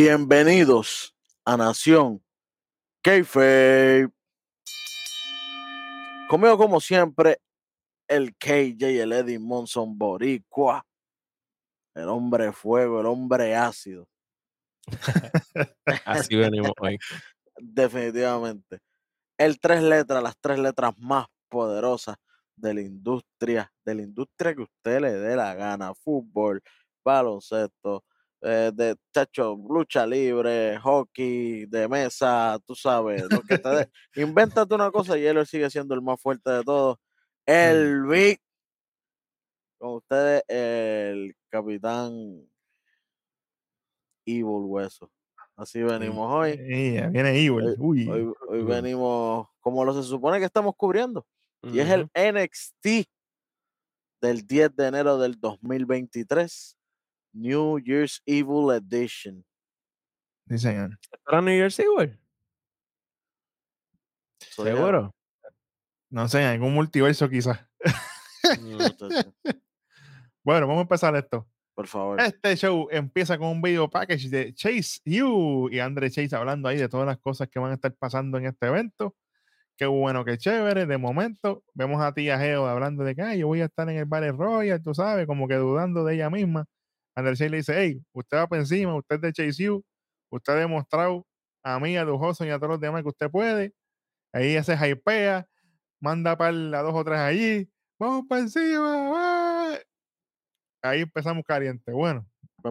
Bienvenidos a Nación Keife. Conmigo, como siempre, el KJ, el Eddie Monson Boricua, el hombre fuego, el hombre ácido. Así venimos hoy. Definitivamente. El tres letras, las tres letras más poderosas de la industria, de la industria que usted le dé la gana, fútbol, baloncesto, eh, de chacho, lucha libre, hockey, de mesa, tú sabes, lo que te dé. Invéntate una cosa y él sigue siendo el más fuerte de todos. El Big. Con ustedes, el capitán Evil Hueso. Así venimos hoy. Yeah, viene Evil. Uy. Hoy, hoy venimos como lo se supone que estamos cubriendo. Y es el NXT del 10 de enero del 2023. New Year's Evil Edition. Sí, señor. ¿Para New Year's Evil? ¿Seguro? No sé, en algún multiverso quizás. Bueno, vamos a empezar esto. Por favor. Este show empieza con un video package de Chase You y Andre Chase hablando ahí de todas las cosas que van a estar pasando en este evento. Qué bueno, qué chévere. De momento, vemos a tía Geo hablando de que "Ay, yo voy a estar en el Battle Royale, tú sabes, como que dudando de ella misma. Chase le dice: Hey, usted va por encima, usted es de Chase You, usted ha demostrado a mí, a Lujoso y a todos los demás que usted puede. Ahí se hypea, manda para a dos o tres allí. Vamos para encima. ¡ah! Ahí empezamos caliente. Bueno,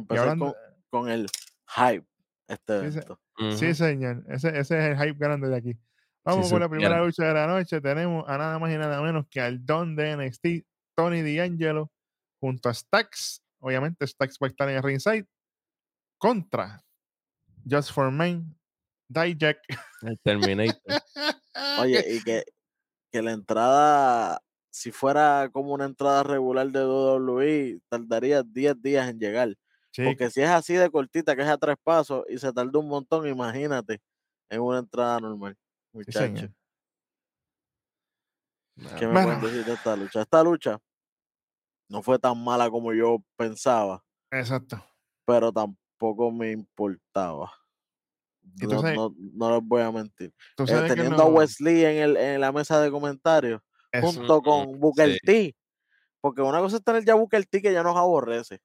hablando, con, con el hype. Este Sí, se- evento. Sí, señor. Ese, ese es el hype grande de aquí. Vamos con la primera lucha de la noche. Tenemos a nada más y nada menos que al Don de NXT, Tony D'Angelo, junto a Stax. Obviamente, Stax va a estar en el ringside. Contra Just for Men, Dijak. El Terminator. Oye, y que, que la entrada, si fuera como una entrada regular de WWE, tardaría 10 días en llegar. Porque si es así de cortita, que es a tres pasos y se tarda un montón, imagínate en una entrada normal. sí, Muchacho, señor. ¿qué me Bueno. pueden decir de esta lucha? Esta lucha no fue tan mala como yo pensaba, Exacto. pero tampoco me importaba. No, no, no les voy a mentir. Eh, teniendo a Wesley en, el, en la mesa de comentarios, eso, junto con Booker sí. T. Porque una cosa es tener ya Booker T que ya nos aborrece.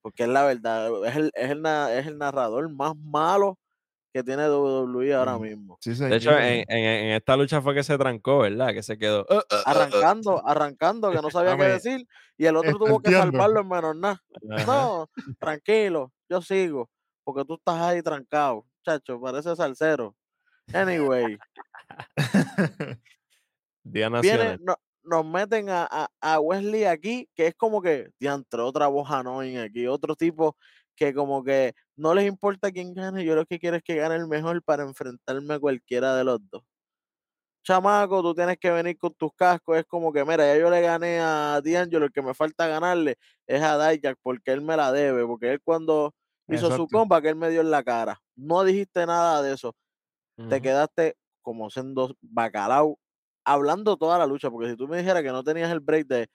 Porque es la verdad, es el, es el, es el narrador más malo que tiene WWE ahora mismo. sí, De hecho, en, en- en esta lucha fue que se trancó, ¿verdad? Que se quedó. "Uh, uh, uh, uh". Arrancando, arrancando, que no sabía qué decir. Y el otro tuvo que salvarlo en menos nada. No, tranquilo, yo sigo. Porque tú estás ahí trancado. Chacho, parece salsero. Anyway, Día viene, Nacional. no- nos meten a, a- a Wesley aquí, que es como que, diantre, otra voz annoying aquí, otro tipo que como que no les importa quién gane, yo lo que quiero es que gane el mejor para enfrentarme a cualquiera de los dos. Chamaco, tú tienes que venir con tus cascos, es como que, mira, ya yo le gané a D'Angelo, el que me falta ganarle es a Dijak, porque él me la debe, porque él cuando hizo su compa, que él me dio en la cara. No dijiste nada de eso te quedaste como siendo bacalao hablando toda la lucha, porque si tú me dijeras que no tenías el break de,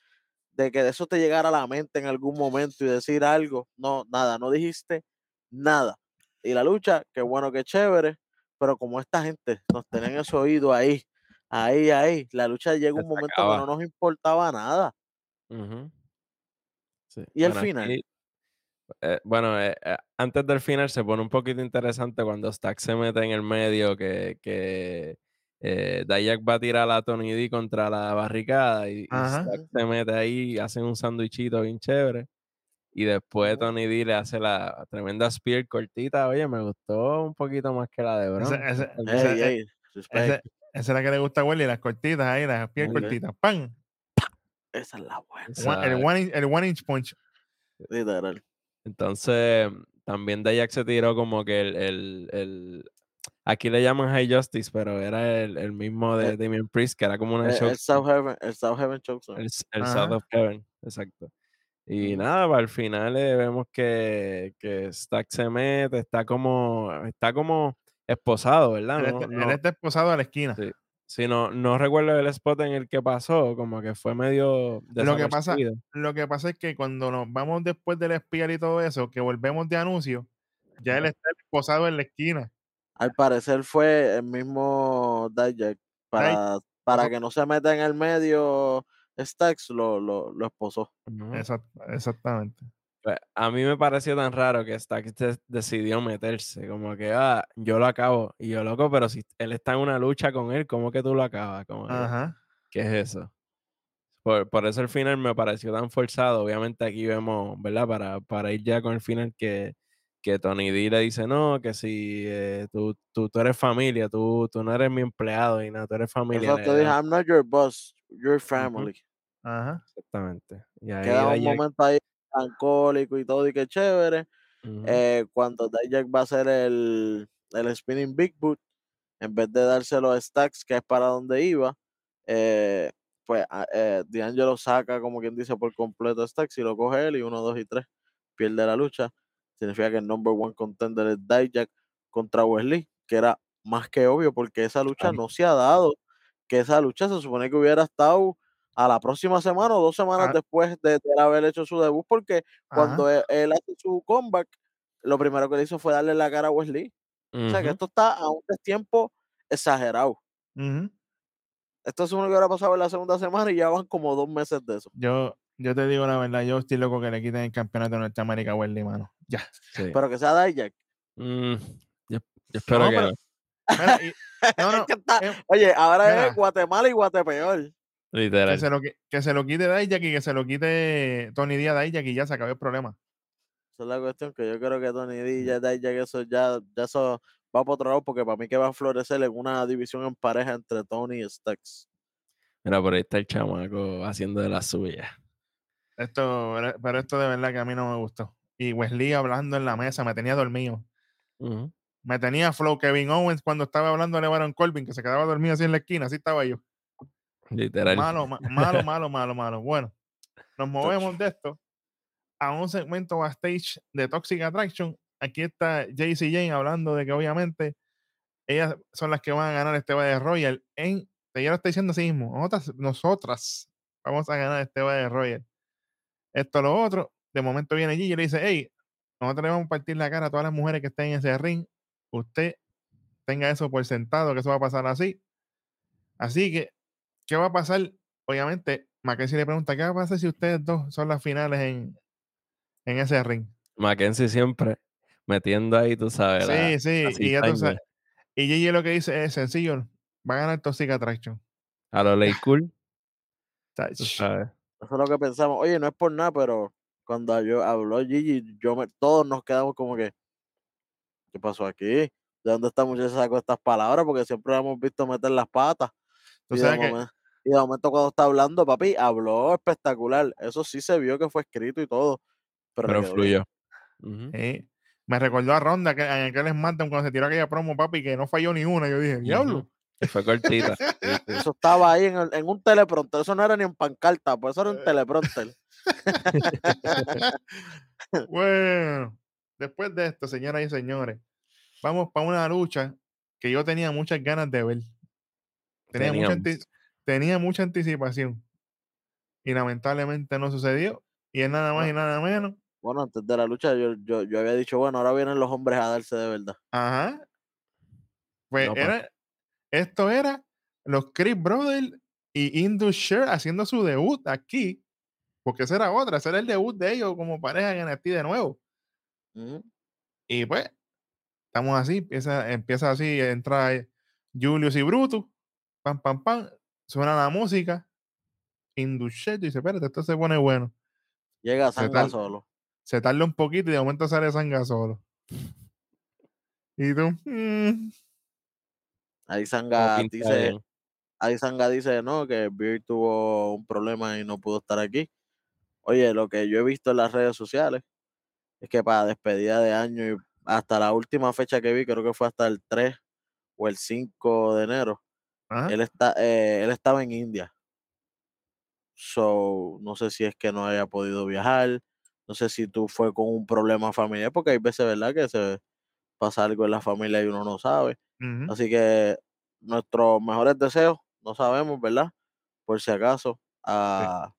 de que de eso te llegara a la mente en algún momento y decir algo, no, nada, no dijiste nada. Y la lucha, qué bueno, qué chévere, pero como esta gente nos tenían ese oído ahí, ahí, ahí, la lucha llega un momento que no nos importaba nada. Sí. Y el final. aquí, eh, bueno, eh, eh, antes del final se pone un poquito interesante cuando Stack se mete en el medio, que, que eh, Dayak va a tirar a Tony D contra la barricada y, se mete ahí, hacen un sándwichito bien chévere. Y después. Tony D le hace la tremenda spear cortita. Oye, me gustó un poquito más que la de Bron. Eh, esa es la que le gusta a Welly, las cortitas ahí, las pies Ok. cortitas. ¡Pam! esa es la buena, el, one inch, el one inch punch. literal. Entonces, también Dayak se tiró como que el, el, el- Aquí le llaman High Justice, pero era el, el mismo de El- Damien Priest, que era como una El, show. el South Heaven, el South Heaven Chokeslam. El, el South of Heaven, exacto. Y Ujú. nada, para al final eh, vemos que, que Stack se mete, está como, está como esposado, ¿verdad? Él, No, está- él no, está esposado a la esquina. sí. Sí, no, no recuerdo el spot en el que pasó, como que fue medio Lo que pasa-. Lo que pasa es que cuando nos vamos después del espiar y todo eso, que volvemos de anuncio, Ya él está posado en la esquina. Al parecer fue el mismo Dijak. Para, para que no se meta en el medio, Stacks lo, lo, lo esposó. Exact- exactamente. Pues, a mí me pareció tan raro que Stacks de- decidió meterse, como que, ah, yo lo acabo. Y yo, loco, pero si él está en una lucha con él, ¿cómo que tú lo acabas? Como que, Ajá. ¿Qué es eso? Por, por eso el final me pareció tan forzado. Obviamente aquí vemos, ¿verdad? Para, para ir ya con el final que, que Tony D le dice, no, que si eh, tú, tú, tú eres familia, tú, tú no eres mi empleado y nada, tú eres familia. Eso le te da- dije, I'm not your boss, your family. Ajá. Exactamente. Y ahí Queda un momento ahí melancólico y todo, y que chévere. Ujú. eh, cuando Dijak va a hacer el, el spinning big boot, en vez de dárselo a Stacks, que es para donde iba, eh, pues a- eh, D'Angelo saca, como quien dice, por completo a Stacks y lo coge él y uno, dos y tres pierde la lucha. Significa que el number one contender es Dijak contra Wesley, que era más que obvio porque esa lucha no se ha dado, que esa lucha se supone que hubiera estado a la próxima semana o dos semanas Ah. después de, haber hecho su debut, porque cuando Ajá. él, él hace su comeback, lo primero que le hizo fue darle la cara a Wesley. O sea que esto está a un tiempo exagerado. Esto es uno que hubiera pasado en la segunda semana y ya van como dos meses de eso. Yo, yo te digo la verdad, yo estoy loco que le quiten el campeonato de Norteamérica a Wesley, mano. Ya. Sí. Pero que sea Dijak. Mm, yo, yo espero No, que pero- no. Mira, y- no, no, Es que está- eh, Oye, ahora mira. es Guatemala y Guatepeor. que, Literal. se lo, que se lo quite Dijak y que se lo quite Tony Díaz a Dijak y ya se acabó el problema. Esa es la cuestión que yo creo que Tony D ya Dijak eso ya, ya eso va para otro lado porque para mí que va a florecer en una división en pareja entre Tony y Stacks. Mira, por ahí está el chamaco haciendo de la suya. Esto, pero- esto de verdad que a mí no me gustó. Y Wesley hablando en la mesa me tenía dormido. Me tenía flow Kevin Owens cuando estaba hablando de Baron Corbin, que se quedaba dormido así en la esquina, así estaba yo. Literal. Malo, ma- malo, malo, malo, malo. Bueno, nos movemos de esto a un segmento backstage de Toxic Attraction. Aquí está JC Jane hablando de que obviamente ellas son las que van a ganar este Battle Royal. En, ella lo está diciendo así mismo. Nosotras, nosotras vamos a ganar este Battle Royal. Esto, lo otro. De momento viene Gigi y le dice: Hey, nosotros le vamos a partir la cara a todas las mujeres que estén en ese ring. Usted tenga eso por sentado, que eso va a pasar así. Así que, ¿qué va a pasar? Obviamente, Mackenzie le pregunta: ¿Qué va a pasar si ustedes dos son las finales en, en ese ring? Mackenzie siempre metiendo ahí, tú sabes. la- Sí, sí, la y ya tú sabes. Y Gigi lo que dice es sencillo: va a ganar Toxic Attraction. A lo ley cool, tú sabes. Eso es lo que pensamos. Oye, no es por nada, pero cuando yo habló Gigi, yo me- todos nos quedamos como que, ¿qué pasó aquí? ¿De dónde esta muchacha sacó estas palabras? Porque siempre la hemos visto meter las patas. Y de, sabes que momen- y de momento cuando está hablando, papi, habló espectacular. Eso sí se vio que fue escrito y todo. Pero, Pero fluyó. Sí. Me recordó a Ronda que en aquel SmackDown cuando se tiró aquella promo, papi, que no falló ni una. Yo dije, diablo. Y fue cortita. Eso estaba ahí en, el- en un teleprompter. Eso no era ni en pancarta, pues eso era un teleprompter. bueno, después de esto, señoras y señores, vamos para una lucha que yo tenía muchas ganas de ver. Tenía, mucha, tenía mucha anticipación. Y lamentablemente no sucedió. Y es nada más y nada menos. Bueno, antes de la lucha yo, yo, yo había dicho, bueno, ahora vienen los hombres a darse de verdad. Ajá. Pues No pasó. era, esto era los Chris Brothers y Indus Sher haciendo su debut aquí. Porque esa era otra, ese era el debut de ellos como pareja en NXT de nuevo. Y pues, estamos así, empieza, empieza así, entra Julius y Brutus, pam, pam, pam, suena la música, Indushet dice, espérate, esto se pone bueno. Llega ¿Qué Sanga solo. Se tarda un poquito y de momento sale Sanga solo. Y tú, mm, Ahí Sanga dice, ahí Sanga dice, no, que Beer tuvo un problema y no pudo estar aquí. Oye, lo que yo he visto en las redes sociales es que para despedida de año y hasta la última fecha que vi, creo que fue hasta el 3 o el 5 de enero, él, está, eh, él estaba en India. So, no sé si es que no haya podido viajar, no sé si tú fue con un problema familiar, porque hay veces, ¿verdad?, que se pasa algo en la familia y uno no sabe. Así que nuestros mejores deseos, no sabemos, ¿verdad? Por si acaso, a,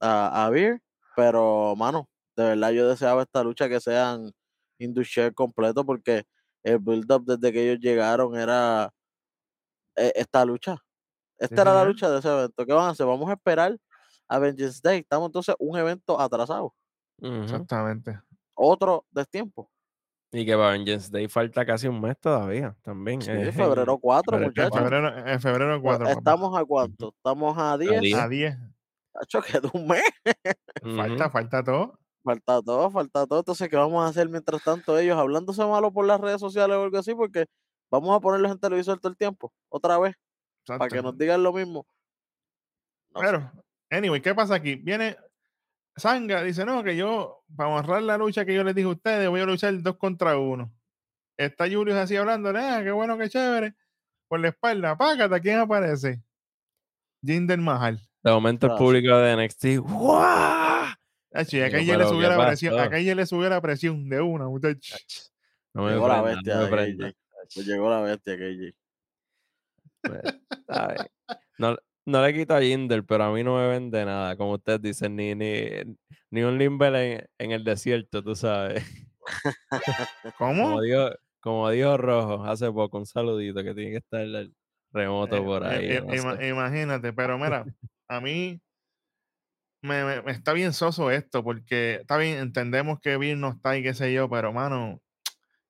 a, a Beer. Pero, mano, de verdad yo deseaba esta lucha que sean Indushare completo porque el build-up desde que ellos llegaron era eh, esta lucha. Esta era la lucha de ese evento. ¿Qué van a hacer? Vamos a esperar a Vengeance Day. Estamos entonces un evento atrasado. Exactamente. Otro destiempo. Y que para Vengeance Day falta casi un mes todavía también. Sí, febrero 4, febrero En muchachos. febrero, en febrero 4. Estamos a cuánto? Estamos a 10. diez. a 10. Tacho, queda un mes. Falta, falta todo. Falta todo, falta todo. Entonces, ¿qué vamos a hacer mientras tanto ellos hablándose malo por las redes sociales o algo así? Porque vamos a ponerlos en televisor todo el tiempo, otra vez, para que nos digan lo mismo. No sé. Pero, anyway, ¿qué pasa aquí? Viene Sanga, dice, no, que yo, para honrar la lucha que yo les dije a ustedes, voy a luchar dos contra uno. Está Julius así hablando, ah, qué bueno, qué chévere. Por la espalda, págate, ¿quién aparece? Jinder Mahal. De momento el público de NXT. ¡guau! Achi, acá ya le subió ¿qué la presión, acá ya le subió la presión de una, muchacho. Ach, No me Llegó la bestia no me. KJ. Pues llegó la bestia, KJ. Pues. No, no le quito a Jinder, pero a mí no me vende nada, como ustedes dicen, ni, ni, ni un Limber en, en el desierto, tú sabes. ¿Cómo? Como dijo, como dijo Rojo hace poco, un saludito que tiene que estar el remoto Eh, por eh, ahí. eh, no ima- sé. imagínate, pero mira, a mí me, me- me está bien soso esto, porque está bien, entendemos que Bill no está y qué sé yo, pero mano,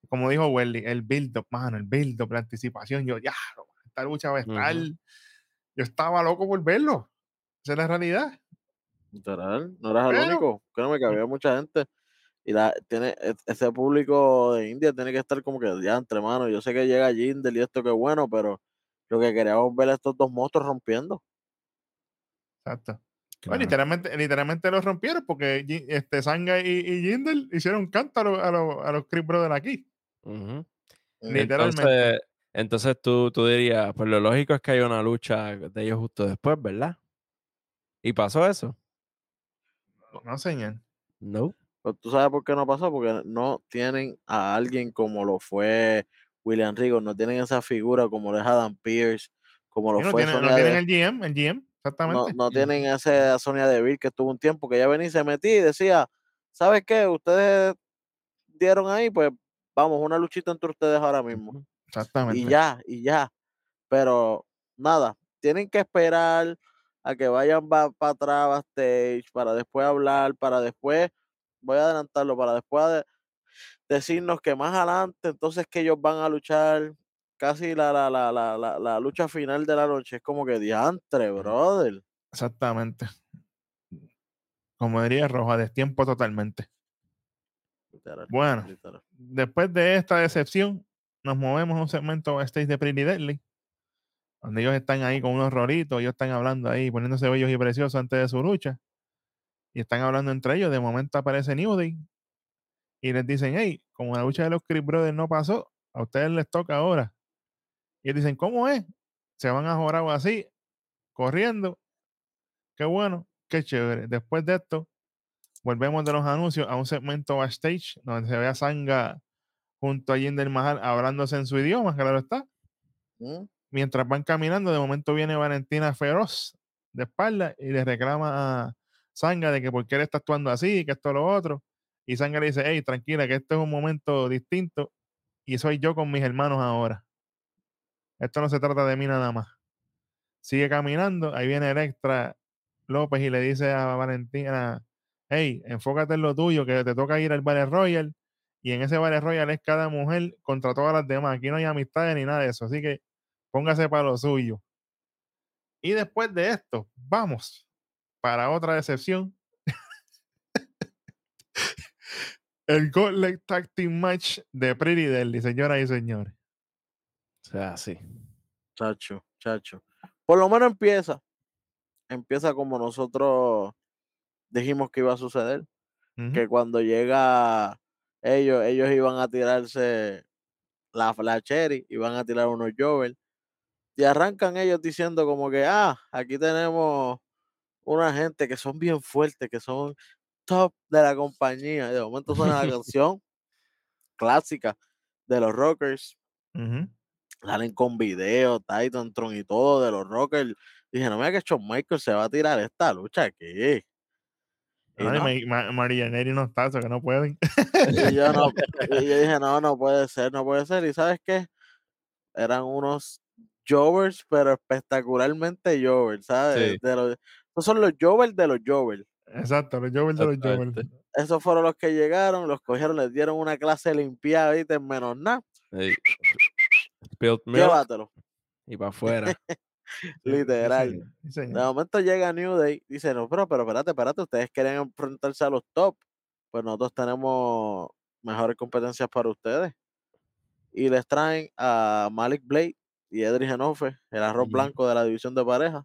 como dijo Welly, el build-up, mano, el build-up, la anticipación, yo ya, esta lucha va a estar. Yo estaba loco por verlo, esa es la realidad. Literal, no eras el único. Créeme que había mucha gente. Y la, tiene, e- ese público de India tiene que estar como que diantre, mano. Yo sé que llega Jinder y esto que bueno, pero lo que queríamos ver a estos dos monstruos rompiendo. Exacto. Bueno, literalmente, literalmente lo rompieron porque este Sanga y, y Jinder hicieron canto a, los- a, los- a los Creep Brothers aquí. Ujú. Literalmente. Entonces, entonces tú, tú dirías, pues lo lógico es que haya una lucha de ellos justo después, ¿verdad? ¿Y pasó eso? No, señor. No. Pero tú sabes por qué no pasó, porque no tienen a alguien como lo fue William Regal, no tienen esa figura como lo es Adam Pierce, como lo no fue tienen, no Sonia tienen el GM, el GM, no, exactamente. no tienen ese a Sonia Deville que estuvo un tiempo que ya venía y se metía y decía, ¿sabes qué? Ustedes dieron ahí, pues vamos, una luchita entre ustedes ahora mismo. Exactamente. Y ya, y ya. Pero nada, tienen que esperar a que vayan para atrás backstage para después hablar, para después, voy a adelantarlo, para después de- decirnos que más adelante, entonces que ellos van a luchar casi la, la, la, la, la, la lucha final de la noche. Es como que diantre, brother. Exactamente. Como diría Roja, destiempo totalmente. Literal, Bueno, literal. después de esta decepción, nos movemos a un segmento backstage de Pretty Deadly, donde ellos están ahí con unos roritos, ellos están hablando ahí, poniéndose bellos y preciosos antes de su lucha, y están hablando entre ellos. De momento aparece New Day y les dicen: Hey, como la lucha de los Creep Brothers no pasó, a ustedes les toca ahora. Y dicen: ¿Cómo es? Se van a jorar así, corriendo. Qué bueno, qué chévere. Después de esto, volvemos de los anuncios a un segmento backstage donde se ve a Sanga junto a Jinder Mahal hablándose en su idioma, claro está. ¿Mm? Mientras van caminando, de momento viene Valentina Feroz de espalda y le reclama a Sanga de que por qué él está actuando así, que esto lo otro. Y Sanga le dice, hey, tranquila, que este es un momento distinto y soy yo con mis hermanos ahora. Esto no se trata de mí nada más. Sigue caminando, ahí viene Electra López y le dice a Valentina, hey, enfócate en lo tuyo, que te toca ir al Battle Royal. Y en ese Battle Royal es cada mujer contra todas las demás. Aquí no hay amistades ni nada de eso. Así que póngase para lo suyo. Y después de esto, vamos para otra decepción. El Gauntlet Tag Team Match de Pretty Deadly, señoras y señores. O sea, sí. Chacho, chacho. Por lo menos empieza. Empieza como nosotros dijimos que iba a suceder. Que cuando llega ellos, ellos iban a tirarse la, la cherry, iban a tirar unos Jovel. Y arrancan ellos diciendo como que, ah, aquí tenemos una gente que son bien fuertes, que son top de la compañía. Y de momento suena la canción clásica de los Rockers. Salen con video, Titan Tron y todo de los Rockers. Dije, no mira que Shawn Michaels se va a tirar esta lucha aquí. Y, Ay, no, no está, eso que no pueden. y yo no, y yo dije, no, no puede ser, no puede ser. ¿Y sabes qué? Eran unos Jovers, pero espectacularmente Jovers, ¿sabes? Sí. De los, esos son los Jovers de los Jovers. Exacto, los Jovers de los Jovers. Esos fueron los que llegaron, los cogieron, les dieron una clase limpiada, ¿viste? En menos nada. Llévatelo, y para afuera. Sí, literal. sí, De momento llega New Day, dice, no, pero, pero espérate, espérate, ustedes quieren enfrentarse a los top. Pues nosotros tenemos mejores competencias para ustedes. Y les traen a Malik Blade y Edric Genofe, el arroz blanco de la división de pareja.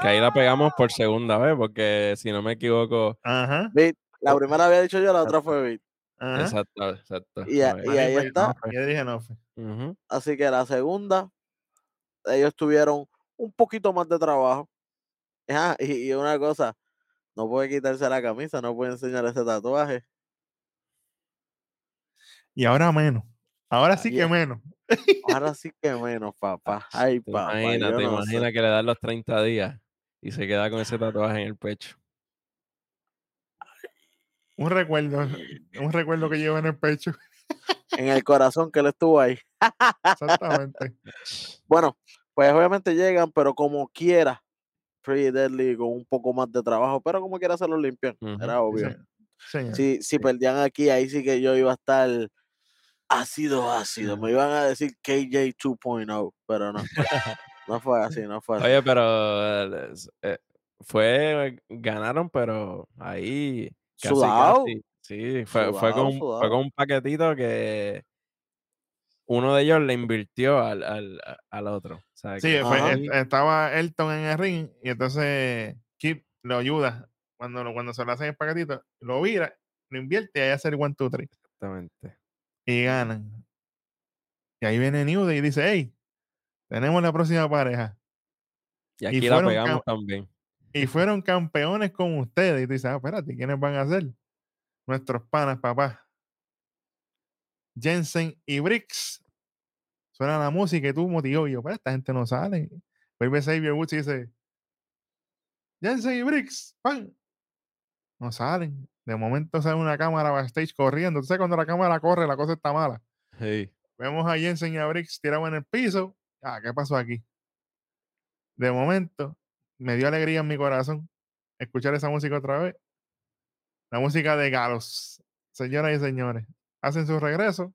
Que ahí la pegamos por segunda vez, porque si no me equivoco. Ajá, Beat, la primera había dicho yo, la otra fue Beat. ajá. Exacto, exacto. Y, a- ahí está. Fue. Ujú. Así que la segunda, ellos tuvieron un poquito más de trabajo. Ah, y, y una cosa, no puede quitarse la camisa, no puede enseñar ese tatuaje. Y ahora menos. Ahora sí que menos. Ahora sí que menos, papá. Ay, Te papá. imaginas, yo te no sé. imaginas que le dan los 30 días y se queda con ese tatuaje en el pecho. Un recuerdo. Un recuerdo que lleva en el pecho. En el corazón que él estuvo ahí. Exactamente. Bueno, pues obviamente llegan, pero como quiera, Pretty Deadly con un poco más de trabajo, pero como quiera se lo limpian. Ujú, Era Sí, obvio. Señor. Si, si perdían aquí, ahí sí que yo iba a estar ácido, ácido. Me iban a decir KJ 2.0, pero no. No fue así, no fue así. Oye, pero eh, fue, ganaron, pero ahí casi. Sí, fue, fue, con, fue con un paquetito que uno de ellos le invirtió al, al, al otro. O sea, Sí, que fue- estaba Elton en el ring y entonces Kip lo ayuda cuando, lo- cuando se lo hacen el paquetito, lo vira, lo invierte y ahí hace el one, two, three. Exactamente. Y ganan. Y ahí viene New Day y dice, hey, tenemos la próxima pareja. Y aquí la pegamos también. Y fueron campeones con ustedes. Y tú dices, ah, espérate, ¿quiénes van a ser? Nuestros panas, papá. Jensen y Briggs. Suena la música y tú motivó. Y yo, pero esta gente no sale. Vuelve Xavier Woods y dice, Jensen y Briggs, pan. No salen. De momento sale una cámara backstage corriendo. Sabes cuando la cámara corre, la cosa está mala. Sí. Vemos a Jensen y a Briggs tirados en el piso. Ah, ¿qué pasó aquí? De momento, me dio alegría en mi corazón escuchar esa música otra vez. La música de Galos. Señoras y señores, hacen su regreso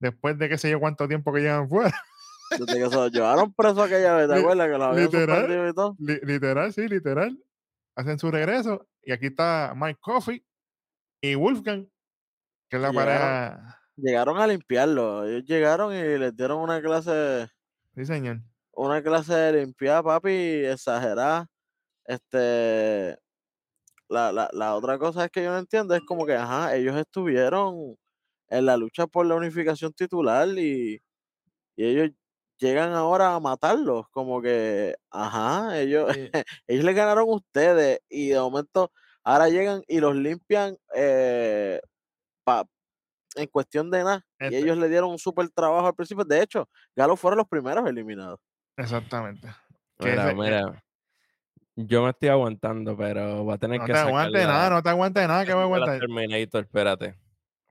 después de qué sé yo cuánto tiempo que llevan fuera. Desde que se lo llevaron preso aquella vez, ¿te acuerdas? Que literal. y todo. Li- literal, sí, literal. Hacen su regreso. Y aquí está Mike Coffey y Wolfgang, que es la Llegaron. pareja. Llegaron a limpiarlo. Ellos llegaron y les dieron una clase, Sí, señor. una clase de limpieza, papi, exagerada. Este, la, la, la otra cosa es que yo no entiendo, es como que, ajá, ellos estuvieron en la lucha por la unificación titular y, y ellos llegan ahora a matarlos, como que, ajá, ellos, Sí. ellos le ganaron a ustedes y de momento ahora llegan y los limpian eh, pa- en cuestión de nada. Y Este- ellos le dieron un súper trabajo al principio. De hecho, Galo fueron los primeros eliminados. Exactamente. Mira, mira. Yo me estoy aguantando, pero voy a tener No que te sacar aguante la- nada, no te aguante nada, que va a aguantar. Terminator, espérate.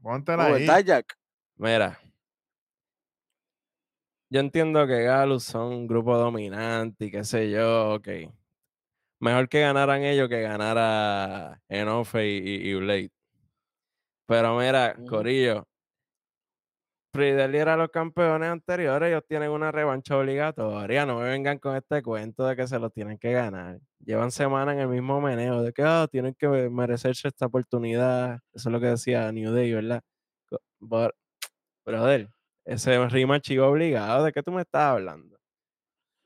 Póntela ahí. ¿Verdad, Jack? Mira. Yo entiendo que Galus son un grupo dominante y qué sé yo, ok. Mejor que ganaran ellos que ganara Enofe y, y- y Blade. Pero mira, Ujú. Corillo, Prideli era los campeones anteriores, ellos tienen una revancha obligatoria. No me vengan con este cuento de que se los tienen que ganar. Llevan semanas en el mismo meneo de que "Ah, tienen que merecerse esta oportunidad. Eso es lo que decía New Day, ¿verdad? But- brother, ese rematch iba obligado. ¿De qué tú me estás hablando?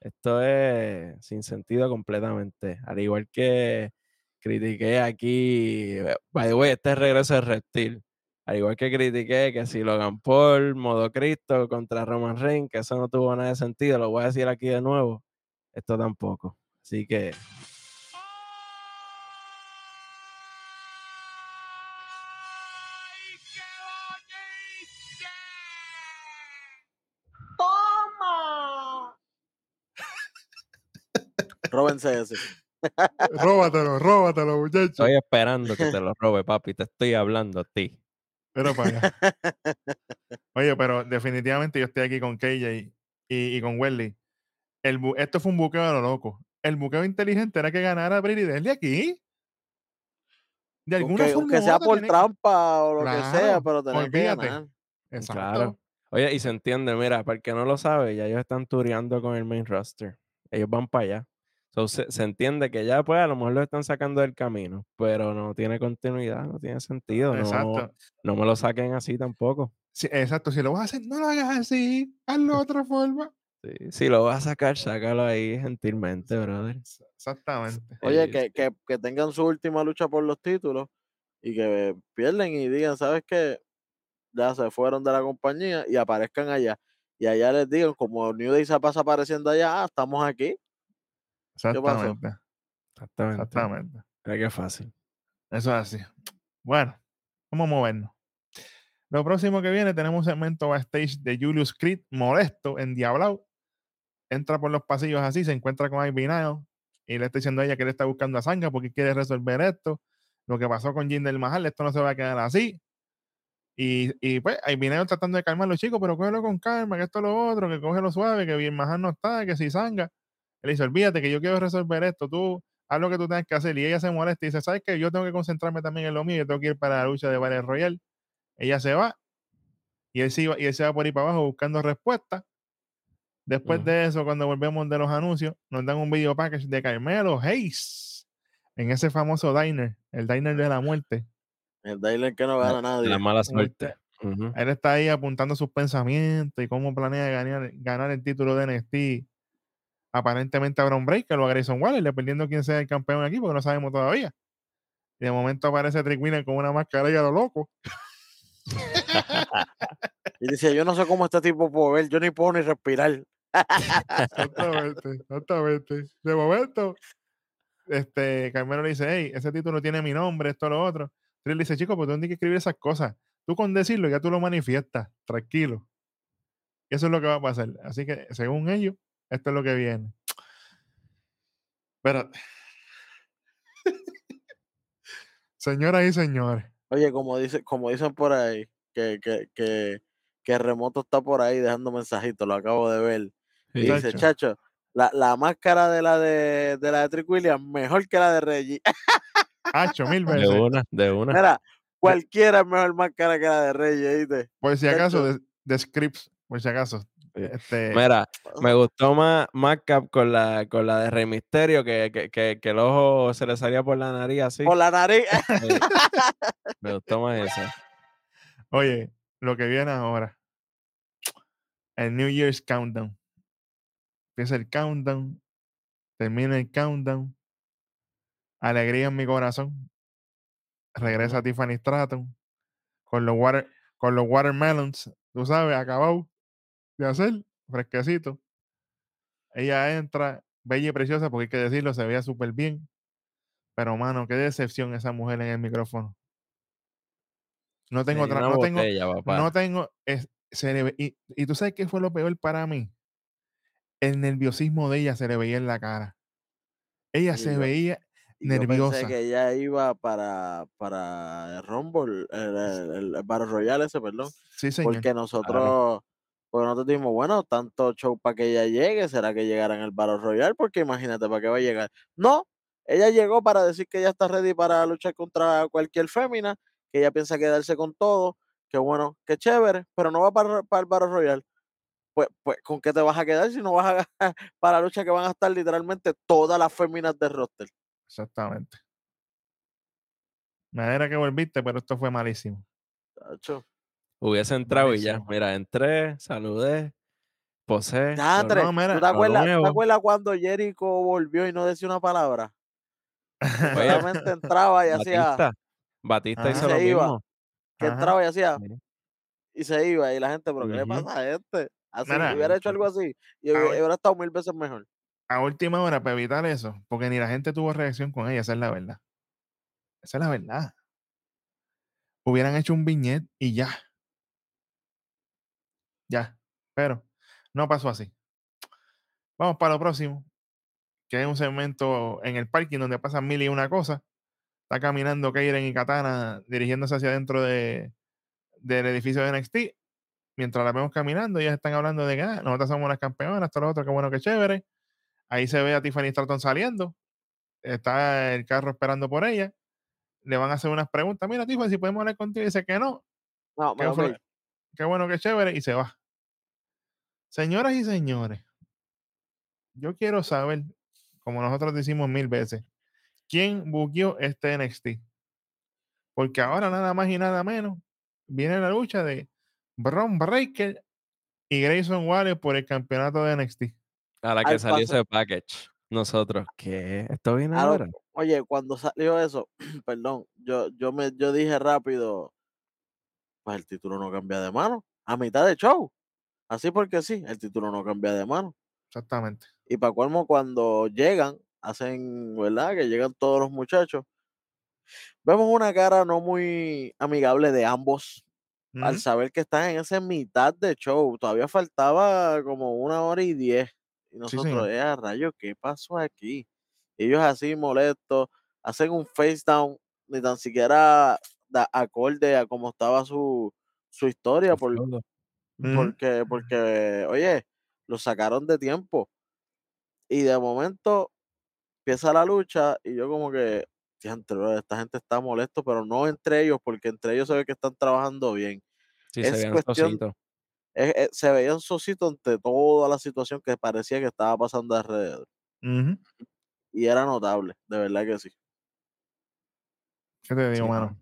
Esto es sin sentido completamente. Al igual que critiqué aquí, by the way, este regreso de Reptil. Al igual que critiqué que si Logan Paul, modo Cristo contra Roman Reigns, que eso no tuvo nada de sentido, lo voy a decir aquí de nuevo. Esto tampoco. Así que Róbense ese. róbatelo, róbatelo, muchachos. Estoy esperando que te lo robe, papi. Te estoy hablando a ti. Pero para allá. Oye, pero definitivamente yo estoy aquí con KJ y, y con Welly. El, bu- esto fue un buqueo de lo loco. El buqueo inteligente era que ganara Brady desde aquí. De alguna Aunque, forma aunque sea por tiene- trampa o lo que sea, pero tenía que ganar. Exacto. Claro. Oye, y se entiende, mira, para el que no lo sabe, ya ellos están tureando con el main roster. Ellos van para allá. So, se, se entiende que ya, pues, a lo mejor lo están sacando del camino, pero no tiene continuidad, no tiene sentido. No, Exacto. no me lo saquen así tampoco. Sí, exacto. Si lo vas a hacer, no lo hagas así. Hazlo de otra forma. Sí, Si lo vas a sacar, sácalo ahí gentilmente, brother. Exactamente. Oye, que, que, que tengan su última lucha por los títulos y que pierden y digan, ¿sabes qué? Ya se fueron de la compañía y aparezcan allá. Y allá les digan, como New Day se pasa apareciendo allá, ah, estamos aquí. Exactamente. Exactamente. Exactamente. Mira qué fácil. Eso es así. Bueno, vamos a movernos. Lo próximo que viene tenemos un segmento backstage de Julius Creed, molesto, endiablado. Entra por los pasillos así, se encuentra con Ivy Nile y le está diciendo a ella que él está buscando a Sanga porque quiere resolver esto. Lo que pasó con Jinder Mahal, esto no se va a quedar así. Y, y pues Ivy Nile tratando de calmar a los chicos, pero cógelo con calma, que esto es lo otro, que cógelo suave, que bien Mahal no está, que si Sanga. Él dice, olvídate que yo quiero resolver esto, tú haz lo que tú tengas que hacer. Y ella se molesta y dice, ¿sabes qué? Yo tengo que concentrarme también en lo mío, yo tengo que ir para la lucha de Battle Royale. Ella se va y él, se iba, y él se va por ahí para abajo buscando respuestas. Después Ujú. de eso, cuando volvemos de los anuncios, nos dan un video package de Carmelo Hayes en ese famoso diner, el diner de la muerte. El Dailer que no gana nadie. La mala suerte. Ujú. Él está ahí apuntando sus pensamientos y cómo planea ganar, ganar el título de NXT. Aparentemente a Bron Breaker o a Grayson Waller, dependiendo quién sea el campeón aquí, porque no sabemos todavía. Y de momento aparece Trick Winner con una máscara y a lo loco. Y dice, yo no sé cómo este tipo puede ver, yo ni puedo ni respirar. Exactamente, exactamente. De momento, este, Carmelo le dice, hey, ese título tiene mi nombre, esto, lo otro. Trill le dice, chico, pues tú tienes que escribir esas cosas. Tú con decirlo ya tú lo manifiestas, tranquilo. Eso es lo que va a pasar. Así que, según ellos, esto es lo que viene. Espérate. Señoras y señores. Oye, como dice, como dicen por ahí, que, que, que, que Remoto está por ahí dejando mensajitos, lo acabo de ver. Y Sí. dice, Chacho. chacho, la, la máscara de la de, de la de Trick Williams mejor que la de Reggie. Hacho, mil De veces. una, de una. Mira, cualquiera es mejor máscara que la de Reggie, ¿viste? Por si acaso, de, de scripts, por si acaso. Este, Mira, me gustó más, más Cap con la, con la de Rey Misterio, que, que, que, que el ojo se le salía por la nariz así. Por la nariz. Sí. Me gustó más esa. Oye, lo que viene ahora. El New Year's Countdown. Empieza el countdown. Termina el countdown. Alegría en mi corazón. Regresa Tiffany Stratton. Con los, water, con los watermelons. Tú sabes, acabado de hacer. Fresquecito. Ella entra, bella y preciosa, porque hay que decirlo, se veía súper bien. Pero, mano, qué decepción esa mujer en el micrófono. No tengo otra, no tengo, papá. no tengo. es- se le y, y tú sabes qué fue lo peor para mí. El nerviosismo de ella se le veía en la cara. Ella se yo- veía Yo nerviosa. pensé que ella iba para, para el Rumble, el, el, el- Royale ese, perdón. Sí, señor. Porque nosotros, porque nosotros dijimos, bueno, tanto show para que ella llegue, ¿será que llegará en el Battle Royale? Porque imagínate, ¿para qué va a llegar? No, ella llegó para decir que ella está ready para luchar contra cualquier fémina, que ella piensa quedarse con todo, que bueno, que chévere, pero no va para, para el Battle Royale. Pues, pues, ¿con qué te vas a quedar si no vas a para la lucha que van a estar literalmente todas las féminas del roster? Exactamente. Me alegra que volviste, pero esto fue malísimo. Tacho. Hubiese entrado y ya. Mira, entré, saludé, posé. No, mira, ¿tú te acuerdas, ¿tú te nuevo. acuerdas cuando Jericho volvió y no decía una palabra? Solamente entraba y hacía, Batista. Batista Ajá. hizo Se lo iba. mismo. que Ajá. entraba y hacía, y se iba, y la gente, ¿pero qué le pasa a este? Así, Mira, hubiera hecho algo así, y hubiera estado mil veces mejor. A última hora, para evitar eso, porque ni la gente tuvo reacción con ella, esa es la verdad. Esa es la verdad. Hubieran hecho un viñet y ya. Ya. Pero no pasó así. Vamos para lo próximo. que es un segmento en el parking donde pasan mil y una cosas. Está caminando Keiren y Katana dirigiéndose hacia adentro de, del edificio de NXT. Mientras la vemos caminando, ellas están hablando de que ah, nosotros somos las campeonas, todo lo otro, qué bueno, qué chévere. Ahí se ve a Tiffany Stratton saliendo. Está el carro esperando por ella. Le van a hacer unas preguntas. Mira, Tiffany, si podemos hablar contigo. dice que no. No, Qué, voy. qué bueno, qué chévere. Y se va. Señoras y señores, yo quiero saber, como nosotros decimos mil veces, quién buqueó este NXT. Porque ahora nada más y nada menos viene la lucha de Braun Breaker y Grayson Waller por el campeonato de NXT. A la que Al salió paso- ese package. Nosotros, ¿qué? ¿Esto viene A lo- ahora? Oye, cuando salió eso, perdón, yo, yo me yo dije rápido, pues el título no cambia de mano. A mitad de show. Así porque sí, el título no cambia de mano. Exactamente. Y para colmo, cuando llegan, hacen, ¿verdad? Que llegan todos los muchachos. Vemos una cara no muy amigable de ambos al saber que están en esa mitad de show. Todavía faltaba como una hora y diez. Y nosotros, señor. eh, rayo, ¿qué pasó aquí? Ellos así molestos, hacen un face down, ni tan siquiera da acorde a cómo estaba su, su historia, por, Porque, porque, oye, lo sacaron de tiempo. Y de momento empieza la lucha y yo como que, "Diantre, bro, esta gente está molesto, pero no entre ellos, porque entre ellos se ve que están trabajando bien. Sí, Es se cuestión-. Es- es- se veían sositos ante toda la situación que parecía que estaba pasando alrededor. Y era notable, de verdad que sí. ¿Qué te digo, Sí, mano? no.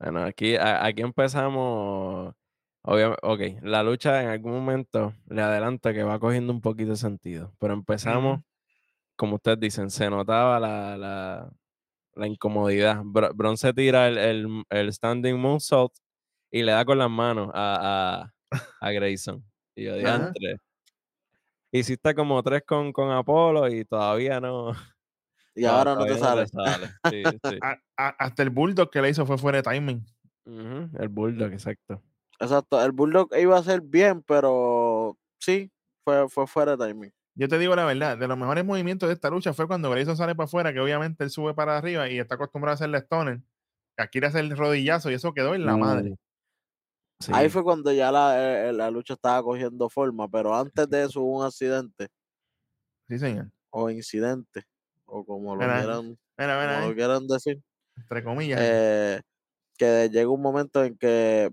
Bueno, aquí, a- aquí empezamos. Obviamente, ok, la lucha en algún momento le adelanto que va cogiendo un poquito de sentido. Pero empezamos, como ustedes dicen, se notaba la, la, la incomodidad. Bron se tira el, el, el standing moonsault y le da con las manos a, a, a Grayson. Y yo, Ajá. diantre. Hiciste como tres con, con Apolo y todavía no. Y ahora no te sale. sale. Sí, sí. A- a- hasta el bulldog que le hizo fue fuera de timing. El Bulldog, exacto. Exacto, el Bulldog iba a ser bien, pero sí, fue, fue fuera de timing. Yo te digo la verdad, de los mejores movimientos de esta lucha fue cuando Grayson sale para afuera, que obviamente él sube para arriba y está acostumbrado a hacerle stoner. Aquí le hace el rodillazo y eso quedó en la madre. Sí. Ahí fue cuando ya la, eh, la lucha estaba cogiendo forma, pero antes de eso hubo un accidente Sí, señor. o incidente, o como lo Mira, quieran, Mira, mira, como lo quieran decir. entre comillas. eh, que llega un momento en que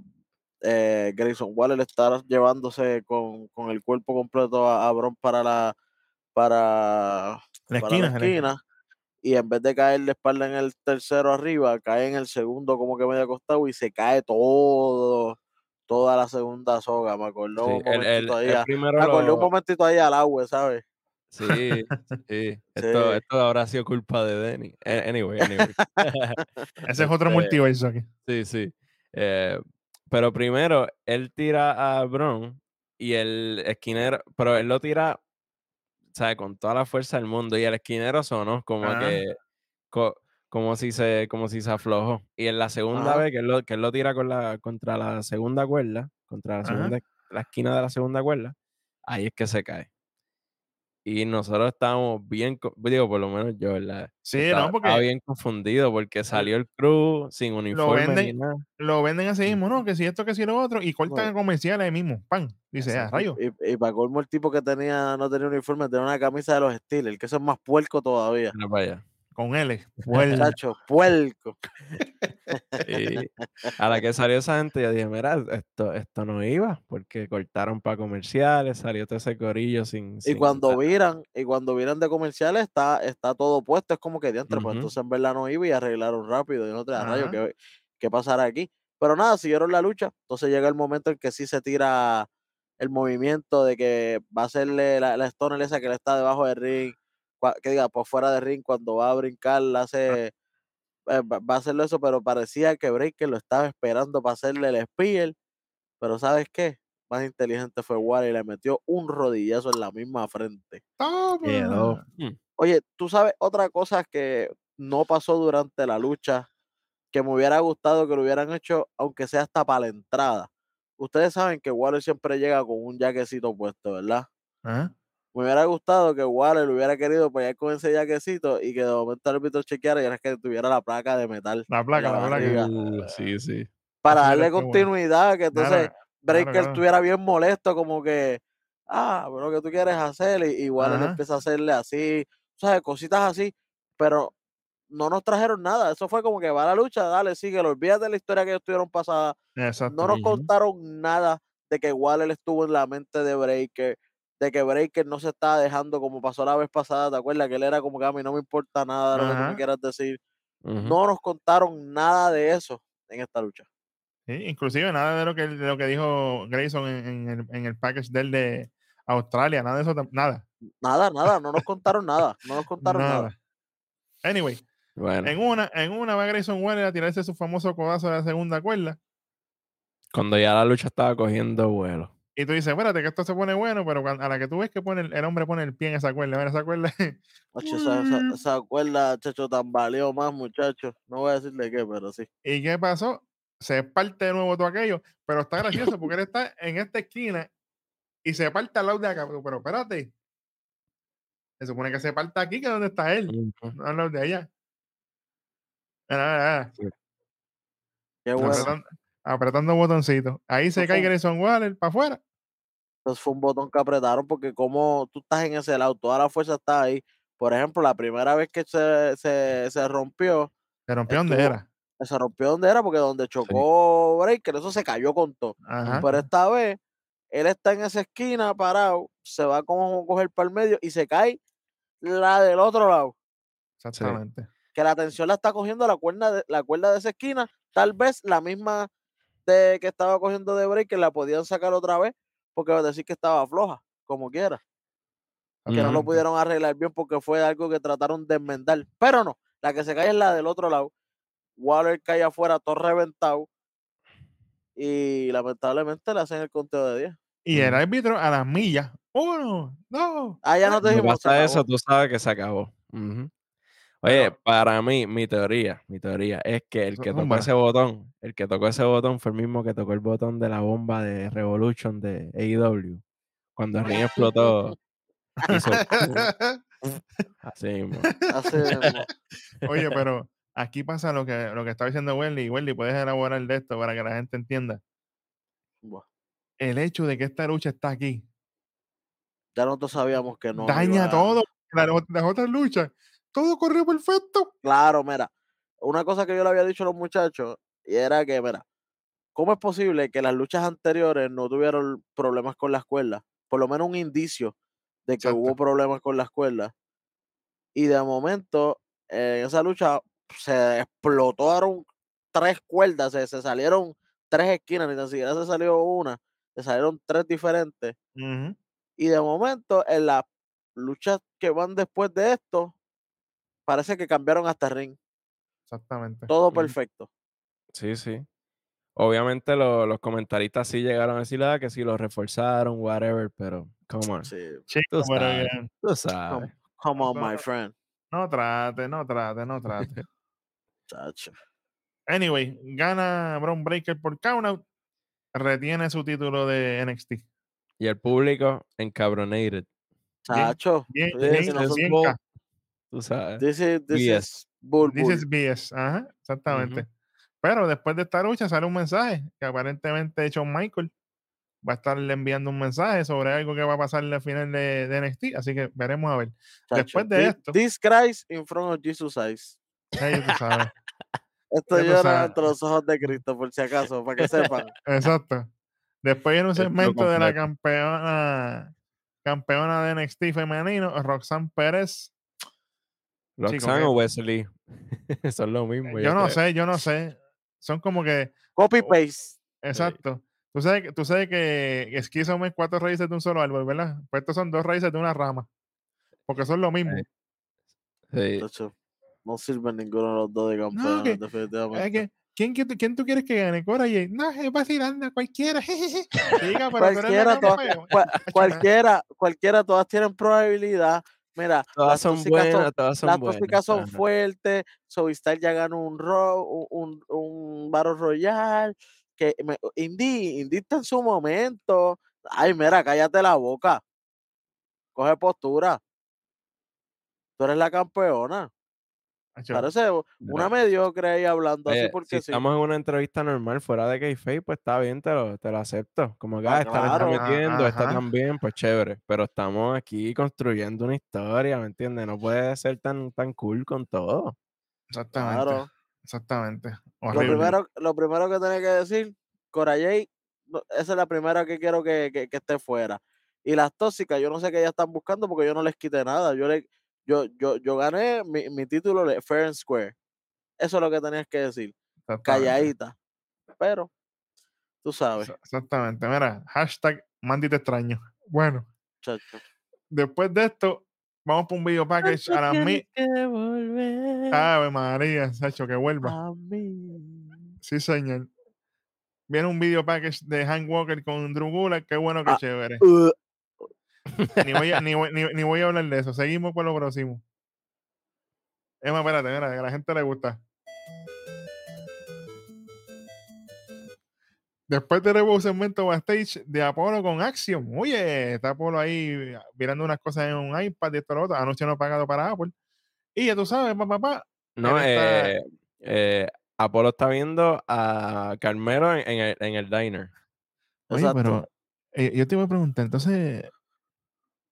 eh, Grayson Waller está llevándose con, con el cuerpo completo a, a Bron para la para, la esquina. la la- esquina y en vez de caer de espalda en el tercero arriba, cae en el segundo como que medio acostado y se cae todo, toda la segunda soga. Me acordó Sí, un el, el- momentito ahí, el me acordé un momentito ahí al agua, ¿sabes? Sí, sí. Esto, Sí. esto habrá sido culpa de Denny. A- Anyway, anyway. Ese es otro Este, multiverso aquí. Sí, sí. Eh, pero primero, él tira a Bron y el esquinero, pero él lo tira, ¿sabes? Con toda la fuerza del mundo. Y el esquinero sonó como que, co- como si se, como si se aflojó. Y en la segunda vez que él lo, que él lo tira con la, contra la segunda cuerda, contra la segunda, la esquina de la segunda cuerda, ahí es que se cae. Y nosotros estábamos bien, digo, por lo menos yo, ¿verdad? Sí, estaba, no, estaba porque bien confundido porque salió el crew sin uniforme ni venden- nada. lo venden así mismo, ¿no? Que si esto, que si lo otro, y cortan No. a comerciales ahí mismo. Pan. Dice, ah, rayo. Y, y para colmo el tipo que tenía, no tenía uniforme, tenía una camisa de los Steelers, que eso es más puerco todavía. Para allá. Con L. Chacho, puerco. Y a la que salió esa gente, yo dije, mira, esto, esto no iba, porque cortaron para comerciales, salió todo ese corillo sin... Y sin cuando nada. viran, y cuando viran de comerciales, está, está todo puesto, es como que diantre, pues entonces en verdad no iba y arreglaron rápido. Y no te da rayo. ¿qué, qué pasará aquí? Pero nada, siguieron la lucha. Entonces llega el momento en que sí se tira el movimiento de que va a hacerle la, la stoner esa que le está debajo del ring, que diga, por fuera del ring, cuando va a brincar, la hace, eh, va a hacerlo eso, pero parecía que Breaker lo estaba esperando para hacerle el spear. Pero ¿sabes qué? Más inteligente fue Waller y le metió un rodillazo en la misma frente. Quedó. Toma. Mm. Oye, tú sabes otra cosa que no pasó durante la lucha, que me hubiera gustado que lo hubieran hecho, aunque sea hasta para la entrada. Ustedes saben que Waller siempre llega con un jaquecito puesto, ¿verdad? Ajá. Me hubiera gustado que Waller hubiera querido pelear con ese jaquecito y que de momento el árbitro chequeara y era que tuviera la placa de metal. La placa, la la placa. Uh, sí, sí. Para darle bueno. continuidad, que entonces Claro, Breaker claro. estuviera bien molesto, como que, ah, pero que tú quieres hacer, y igual él Ajá. empieza a hacerle así, ¿sabes? Cositas así, pero no nos trajeron nada. Eso fue como que va a la lucha, dale, síguelo, olvídate de la historia que ellos tuvieron pasada. Exacto. No nos contaron nada de que Waller estuvo en la mente de Breaker, de que Breaker no se estaba dejando como pasó la vez pasada, ¿te acuerdas? Que él era como que a mí no me importa nada de lo que me quieras decir. No nos contaron nada de eso en esta lucha. Sí, inclusive nada de lo que, de lo que dijo Grayson en, en el, en el package del de Australia, nada de eso, nada. Nada, nada, no nos contaron nada, no nos contaron nada. Nada. Anyway, Bueno, en una, en una va Grayson Waller a tirarse su famoso codazo de la segunda cuerda. cuando ya la lucha estaba cogiendo vuelo. Y tú dices, espérate, que esto se pone bueno, pero a la que tú ves que pone el, el hombre pone el pie en esa cuerda, mira esa cuerda. Macho, esa, esa, esa cuerda, chacho, tambaleó más, muchachos. No voy a decirle qué, pero sí. ¿Y qué pasó? Se parte de nuevo todo aquello, pero está gracioso porque él está en esta esquina y se parte al lado de acá. Pero, pero espérate. Se supone que se parte aquí, que es donde está él, no al lado de allá. Mira, mira, mira, Qué bueno. apretando, apretando botoncitos. Ahí se cae Grayson Waller para afuera. Entonces fue un botón que apretaron porque como tú estás en ese lado, toda la fuerza está ahí. Por ejemplo, la primera vez que se, se, se rompió, Se rompió donde Estuvo- era. se rompió donde era porque donde chocó Breaker, eso se cayó con todo. Ajá. Pero esta vez, él está en esa esquina parado, se va como a coger para el medio y se cae la del otro lado. Exactamente. Que la tensión la está cogiendo la cuerda de, la cuerda de esa esquina, tal vez la misma de que estaba cogiendo de Breaker la podían sacar otra vez porque decir que estaba floja, como quiera. Que no lo pudieron arreglar bien porque fue algo que trataron de enmendar. Pero no, la que se cae es la del otro lado. Waller cae afuera, todo reventado. Y lamentablemente le hacen el conteo de 10. Y el árbitro a las millas. Uno, dos. Ah, ya no te dijimos. pasa eso, tú sabes que se acabó. Ujú. Oye, Pero- para mí, mi teoría, mi teoría es que el que tocó ese botón, el que tocó ese botón fue el mismo que tocó el botón de la bomba de Revolution de AEW. Cuando el ring explotó, hizo así mismo. Así mismo. Oye, pero aquí pasa lo que, lo que estaba diciendo Welly. Welly, puedes elaborar de esto para que la gente entienda. Buah, El hecho de que esta lucha está aquí Ya nosotros sabíamos que no. daña iba- todo. Las otras luchas, todo corrió perfecto. Claro, mira. Una cosa que yo le había dicho a los muchachos, y era que, mira, ¿cómo es posible que las luchas anteriores no tuvieron problemas con las cuerdas? Por lo menos un indicio de que hubo problemas con las cuerdas. Y de momento, en esa lucha se explotaron tres cuerdas, se, se salieron tres esquinas, ni tan siquiera se salió una, se salieron tres diferentes. Y de momento, en las luchas que van después de esto, parece que cambiaron hasta ring. Exactamente. Todo perfecto. Sí, sí. Obviamente lo- los comentaristas sí llegaron a decir ah, que sí lo reforzaron, whatever, pero come on, Sí. Chico, tú sabes, tú sabes. Come on, my No. friend. no trate, no trate, no trate. Chacho. Anyway, gana Braun Breaker por countout. Retiene su título de NXT. Y el público encabronated, Chacho. Bien, bien, si no bien tú sabes. This is, this BS. is bull, This is BS. Ajá, exactamente. Pero después de esta lucha sale un mensaje que aparentemente Shawn Michael va a estarle enviando un mensaje sobre algo que va a pasar al final de, de NXT. Así que veremos a ver. Chacho, después de esto- This Christ in front of Jesus eyes. Ya tú sabes. Esto llora entre los ojos de Cristo, por si acaso, para que sepan. Exacto. Después viene un segmento de la campeona campeona de NXT femenino, Roxanne Pérez. Roxanne que- o Wesley, son lo mismo. Yo no creo. sé, yo no sé. Son como que, Copy paste. exacto. Tú sabes, que- tú sabes que esquizo es cuatro raíces de un solo árbol, ¿verdad? Pues estos son dos raíces de una rama. Porque son lo mismo. Sí. No sirven ninguno de los dos de campeones, que- definitivamente. Es que, ¿quién, quién, tú- quién tú quieres que gane? Cora y No, es vacilando, cualquiera. Diga, todas- cualquiera, cualquiera, todas tienen probabilidad. Mira, Todas las son tóxicas son, buenas, todas son las buenas. tóxicas son ajá. fuertes. Sovistar ya ganó un ro, un, un, un Battle Royale. Que me, Indy, Indy está en su momento. Ay, mira, cállate la boca. coge postura. Tú eres la campeona. Parece una mediocre ahí hablando así si porque sí. estamos en una entrevista normal fuera de Kayfabe, pues está bien, te lo, te lo acepto. Como que Ah, ah, esta le está claro. metiendo, esta Ajá. también, pues chévere. Pero estamos aquí construyendo una historia, ¿me entiendes? No puede ser tan, tan cool con todo. Exactamente. Claro. Exactamente. Lo primero, lo primero que tenía que decir, Cora Jade, no, esa es la primera que quiero que, que- que esté fuera. Y las tóxicas, yo no sé qué ellas están buscando porque yo no les quité nada. Yo le, yo, yo, yo gané mi, mi título de Fair and Square. Eso es lo que tenías que decir. Calladita. Pero, tú sabes, Exa- Exactamente. Mira, hashtag Mandy te extraño. Bueno, chacho. después de esto, vamos por un video package a que volver Ave María, Sacho, que vuelva. a mí. Sí, señor. Viene un video package de Hank Walker con Drew Gulak. Qué bueno, qué Ah. chévere. Uh, Ni voy, a, ni, voy, ni- ni voy a hablar de eso. Seguimos por lo próximo. Emma, espérate, mira, que a la gente le gusta. Después tenemos un segmento backstage de Apolo con Action. Oye, está Apolo ahí mirando unas cosas en un iPad y esto y lo otro. Anuncio no pagado para Apple. Y ya tú sabes, papá, papá. No, está- eh, eh, Apolo está viendo a Carmelo en, en el, en el diner. Oye, Exacto. pero eh, yo te voy a preguntar, entonces,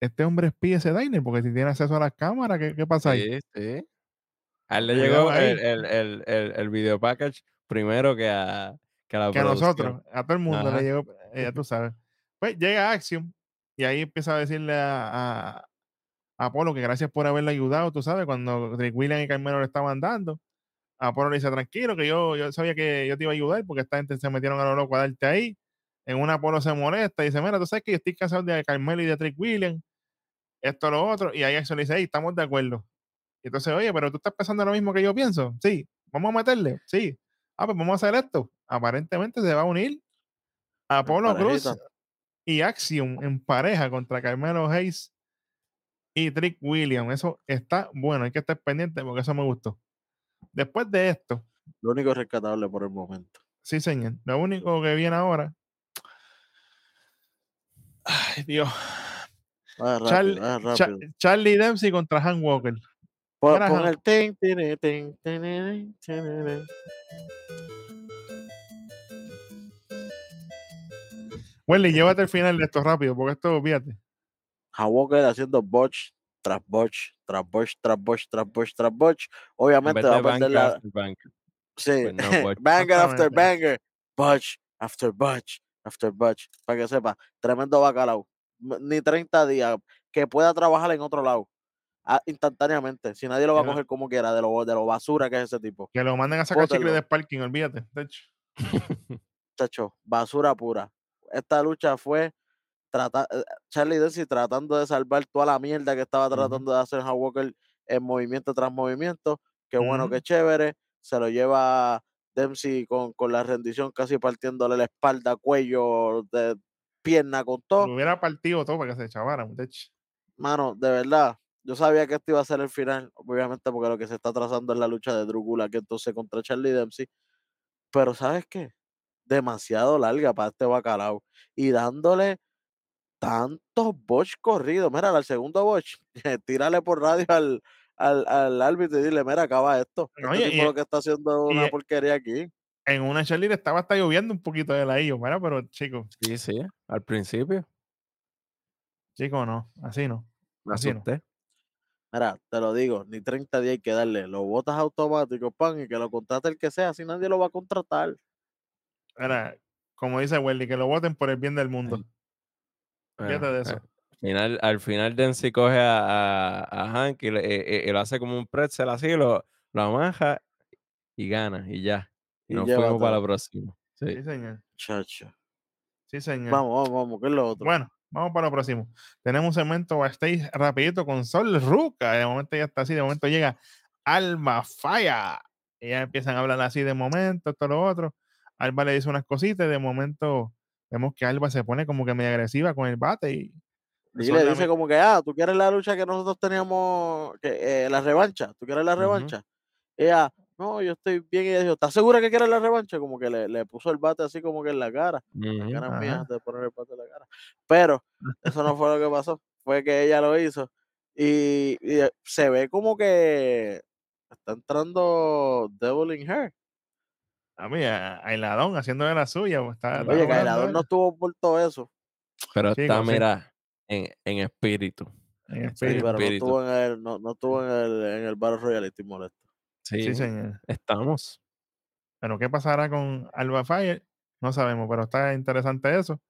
¿este hombre espía ese diner? Porque si tiene acceso a las cámaras, ¿qué, qué pasa ahí? Sí, sí. A él le llegó el, el, el, el, el video package primero que a, que a la que a nosotros, a todo el mundo Ajá. le llegó, eh, ya tú sabes. Pues llega Action y ahí empieza a decirle a, a, a Apolo que gracias por haberle ayudado, tú sabes, cuando Rick William y Carmelo le estaban dando. Apolo le dice, tranquilo, que yo, yo sabía que yo te iba a ayudar porque esta gente se metieron a lo loco a darte ahí. En una Apolo se molesta y dice, mira, tú sabes que yo estoy cansado de Carmelo y de Trick William, esto, lo otro. Y ahí Action le dice, hey, estamos de acuerdo. Y entonces, oye, pero tú estás pensando lo mismo que yo pienso. Sí, vamos a meterle. Sí. Ah, pues vamos a hacer esto. Aparentemente se va a unir Apolo Cruz y Action en pareja contra Carmelo Hayes y Trick William. Eso está bueno, hay que estar pendiente porque eso me gustó. Después de esto, Lo único rescatable por el momento. sí, señor, lo único que viene ahora. Ay, Dios. Rápido, Charlie. Charlie Dempsey contra Han Walker. Pon, pon el tin, tin, tin, tin. Welly, llévate el final de esto rápido, porque esto, fíjate. A Walker haciendo botch tras botch, tras botch, tras botch, tras botch, tras botch. En Obviamente va a perder la. after banker. Sí, pues no, banger after banger, botch after botch, after botch. Para que sepa, tremendo bacalao. Ni 30 días, que pueda trabajar en otro lado. instantáneamente, si nadie lo va a coger como quiera, de lo, de lo basura que es ese tipo. Que lo manden a sacar chicle de parking, olvídate. de hecho. Chacho, basura pura. Esta lucha fue trata, eh, Charlie Dempsey tratando de salvar toda la mierda que estaba tratando de hacer Howard Walker en movimiento tras movimiento. Qué bueno, qué chévere. Se lo lleva Dempsey con, con la rendición casi partiéndole la espalda, cuello, de pierna con todo. Lo hubiera partido todo para que se hecho. Mano, de verdad, yo sabía que esto iba a ser el final, obviamente porque lo que se está trazando es la lucha de Drew Gulak entonces contra Charlie Dempsey. Pero ¿sabes qué? Demasiado larga para este bacalao. Y dándole tantos botch corridos. Mira, al segundo botch, tírale por radio al, al, al árbitro y dile, mira, acaba esto. Este Oye, tipo y- lo que está haciendo y- una porquería aquí. En una Charlie estaba hasta lloviendo un poquito de la IO, ¿verdad? Pero chicos, Sí, sí, al principio. chicos, no, así no. Me Así no. asusté. Mira, te lo digo, ni 30 días hay que darle. Los botas automáticos, pan, y que lo contrate el que sea, así nadie lo va a contratar. Era, como dice Welly, que lo voten por el bien del mundo. Fíjate Bueno, de eh, eso. al final, al final Dempsey coge a, a, a Hank y, le- eh, eh, lo hace como un pretzel así, lo, lo amaja y gana y ya. Y, Y nos fuimos para la próxima. Sí. Sí, señor. Chacho. Sí, señor. Vamos, vamos, vamos, ¿qué es lo otro? Bueno, vamos para lo próximo. Tenemos un segmento backstage rapidito con Sol Ruca. De momento ya está así, de momento llega Alma Falla. Ellas empiezan a hablar así de momento, esto, lo otro. Alba le dice unas cositas y de momento vemos que Alba se pone como que medio agresiva con el bate y Y le dice como que, ah, tú quieres la lucha que nosotros teníamos, que, eh, la revancha, tú quieres la revancha. Ella, no, yo estoy bien. Y ella dijo, ¿estás segura que quieres la revancha? Como que le, le puso el bate así como que en la cara. Las Ujú. ganas Ajá. mías de poner el bate en la cara. Pero eso no fue lo que pasó. fue que ella lo hizo. Y, y, eh, se ve como que está entrando Devil in Her. A mí, a Ailadón haciendo de la suya. pues, Está, está Oye, que Ailadón no estuvo por todo eso. Pero está, sí. mira, en, en espíritu. En Sí, espíritu. pero no estuvo en el, no, no estuvo en el, en el Battle Royale, estoy molesto. Sí, Sí, señor. estamos. Pero ¿qué pasará con Alba Fire? No sabemos, pero está interesante eso.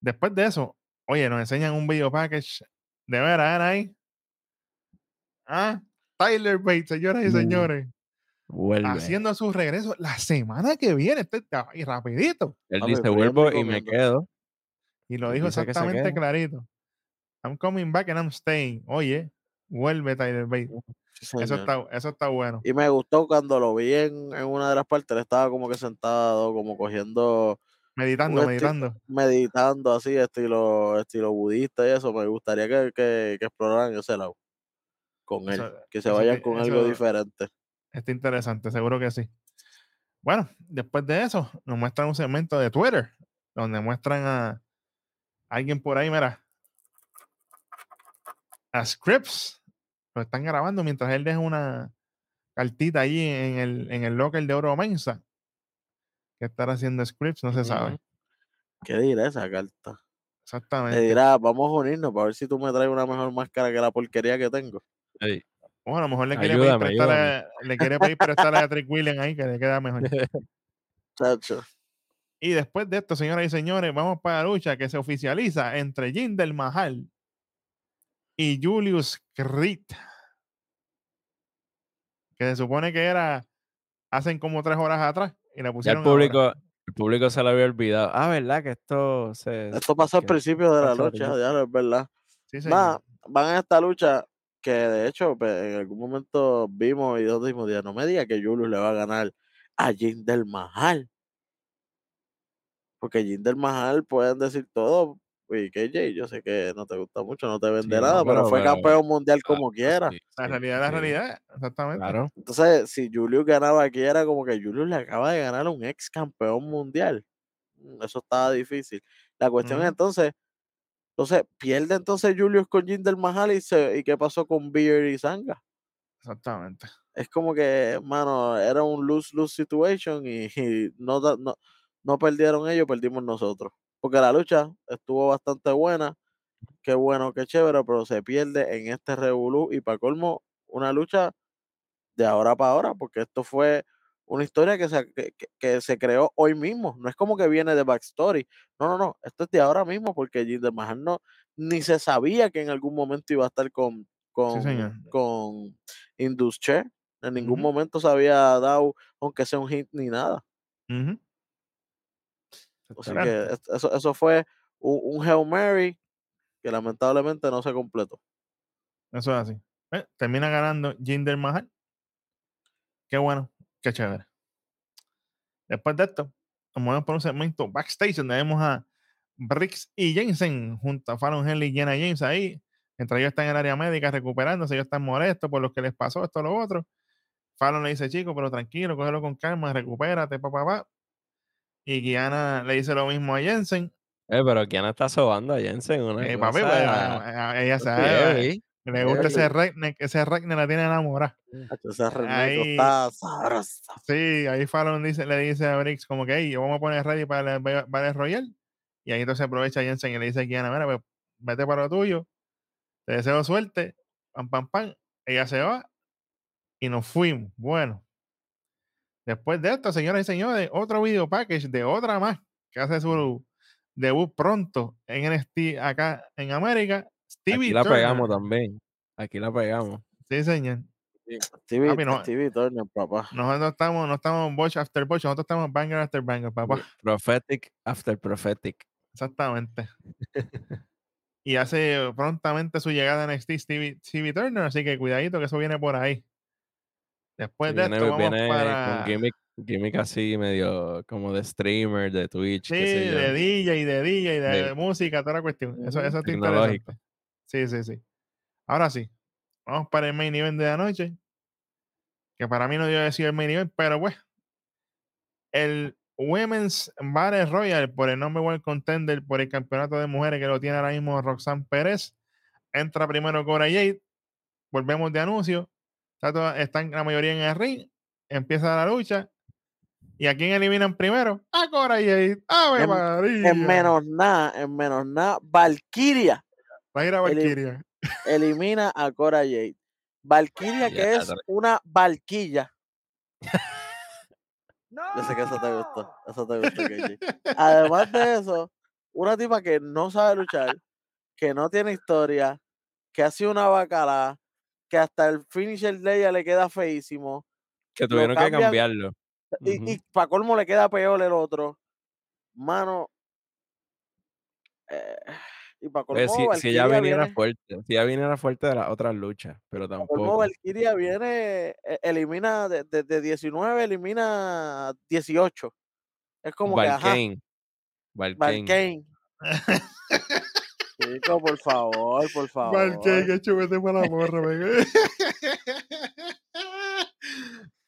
Después de eso, oye, nos enseñan un video package de veras, ¿era ahí? Ah, Tyler Bates, señoras y Uh, señores, Vuelve. haciendo su regreso la semana que viene, este, está ahí rapidito. Él dice, y vuelvo y me comiendo". quedo. Y lo dijo que exactamente clarito. I'm coming back and I'm staying. Oye, vuelve Tyler Bates. Sí, Eso está, eso está bueno. Y me gustó cuando lo vi en, en una de las partes, él estaba como que sentado, como cogiendo, Meditando, meditando. meditando así, estilo, estilo budista y eso. Me gustaría que, que, que exploraran ese lado con él, Eso- que se vayan con algo diferente. Está interesante, seguro que sí. Bueno, después de eso, nos muestran un segmento de Twitter, donde muestran a alguien por ahí, mira, a Scripps. Lo están grabando mientras él deja una cartita allí en el, en el locker de Oro Mensa. ¿Qué estará haciendo Scripps? No se sabe. ¿Qué dirá esa carta? Le Exactamente. dirá, vamos a unirnos para ver si tú me traes una mejor máscara que la porquería que tengo. Ey, Bueno, a lo mejor le quiere Ayúdame, pedir prestar a, le quiere pedir prestar a Trick William ahí, que le queda mejor. Chacho. Y después de esto, señoras y señores, vamos para la lucha que se oficializa entre Jinder Mahal y Julius Creed. Que se supone que era hacen como tres horas atrás y la Ya pusieron el ahora. público, el público se lo había olvidado. Ah, ¿verdad? Que esto se. Esto pasó al principio de la lucha, ya es verdad. Sí. Nada, van a esta lucha que de hecho pues, en algún momento vimos y dos dijimos, "Día, no me diga que Julius le va a ganar a Jinder Mahal. Porque Jinder Mahal pueden decir todo. Y KJ, yo sé que no te gusta mucho, no te vende Sí, no, nada, pero, pero- fue pero- campeón mundial como quiera. sí, la realidad es la sí, realidad, exactamente. Claro. Entonces, si Julius ganaba aquí, era como que Julius le acaba de ganar a un ex campeón mundial. Mm, Eso estaba difícil. La cuestión es entonces, entonces, pierde entonces Julius con Jinder Mahal y, se, y qué pasó con Beer y Sanga. Exactamente. Es como que, mano, era un lose-lose situation y, y no, no, no perdieron ellos, perdimos nosotros. Porque la lucha estuvo bastante buena, qué bueno, qué chévere, pero se pierde en este revolú y para colmo, una lucha de ahora para ahora, porque esto fue una historia que se, que, que- se creó hoy mismo. No es como que viene de backstory. No, no, no. Esto es de ahora mismo, porque Jinder Mahal no ni se sabía que en algún momento iba a estar con, con, con Indus Che. En ningún momento se había dado, aunque sea un hit ni nada. Así que es- eso, eso fue un, un Hail Mary que lamentablemente no se completó. Eso es así. Eh, Termina ganando Jinder Mahal. Qué bueno, qué chévere. Después de esto, nos movemos por un segmento backstage donde vemos a Briggs y Jensen junto a Fallon Henley y Jenna James ahí. Mientras ellos están en el área médica recuperándose, ellos están molestos por lo que les pasó, esto, lo otro. Fallon le dice, chico, pero tranquilo, cógelo con calma, recupérate, papá, papá. Y Kiana le dice lo mismo a Jensen. Eh, pero ¿quién está sobando a Jensen? Una Eh, papi, pues, a- a- ella muy sabe, heavy. le gusta ese redneck, ese redneck la tiene enamorada. Hacho, Ese Ahí- está sabroso. Sí, ahí Fallon dice, le dice a Briggs como que, hey, yo vamos a poner ready para el Ba- Battle Royale. Y ahí entonces aprovecha Jensen y le dice a Kiana, mira, pues, vete para lo tuyo. Te deseo suerte. Pam, pam, pam. Ella se va y nos fuimos. Bueno. Después de esto, señoras y señores, otro video package de otra más que hace su debut pronto en NXT acá en América. Stevie Aquí la Turner. pegamos también. Aquí la pegamos. Sí, señor. Stevie, Papi, no- Stevie Turner, papá. Nosotros estamos, no estamos Botch after Botch, nosotros estamos Banger after Banger, papá. Prophetic after prophetic. Exactamente. y hace prontamente su llegada a NXT Stevie, Stevie Turner, así que cuidadito que eso viene por ahí. Después de Viene, esto vamos viene para... con gimmick, gimmick así medio como de streamer, de Twitch, Sí, qué sé yo. de DJ, de DJ, de Sí. música, toda la cuestión. Eso, Ujú. eso está interesante. Sí, sí, sí. Ahora sí, vamos para el main event de la noche. Que para mí no dio decir el main event, pero pues. El Women's Battle Royal por el number one contender por el campeonato de mujeres que lo tiene ahora mismo Roxanne Pérez. entra primero Cora Jade, volvemos de anuncio, está están la mayoría en el ring, empieza la lucha, ¿y a quién eliminan primero? A Cora Jade, ¡Ave En- María! En menos nada, en menos nada, Valkyria Va a ir a Valkyria. elimina a Cora Jade. Valkyria que es una valquilla. Yo sé que eso te gustó. Eso te gustó, KJ. Además de eso, una tipa que no sabe luchar, que no tiene historia, que ha sido una bacala, que hasta el finisher de ella le queda feísimo. Que tuvieron que cambiarlo. Y, Ujú. y para colmo le queda peor el otro. Mano. eh, y para colmo, Oye, si, si ella viniera viene- fuerte, si ella viniera fuerte de las otras luchas, pero pa' colmo, tampoco. Valkyria viene, e- elimina de, de- de 19, elimina 18. Es como que, ajá, Valkane. Valkane. Chico, por favor, por favor. Valkyria, chúvete para la morra.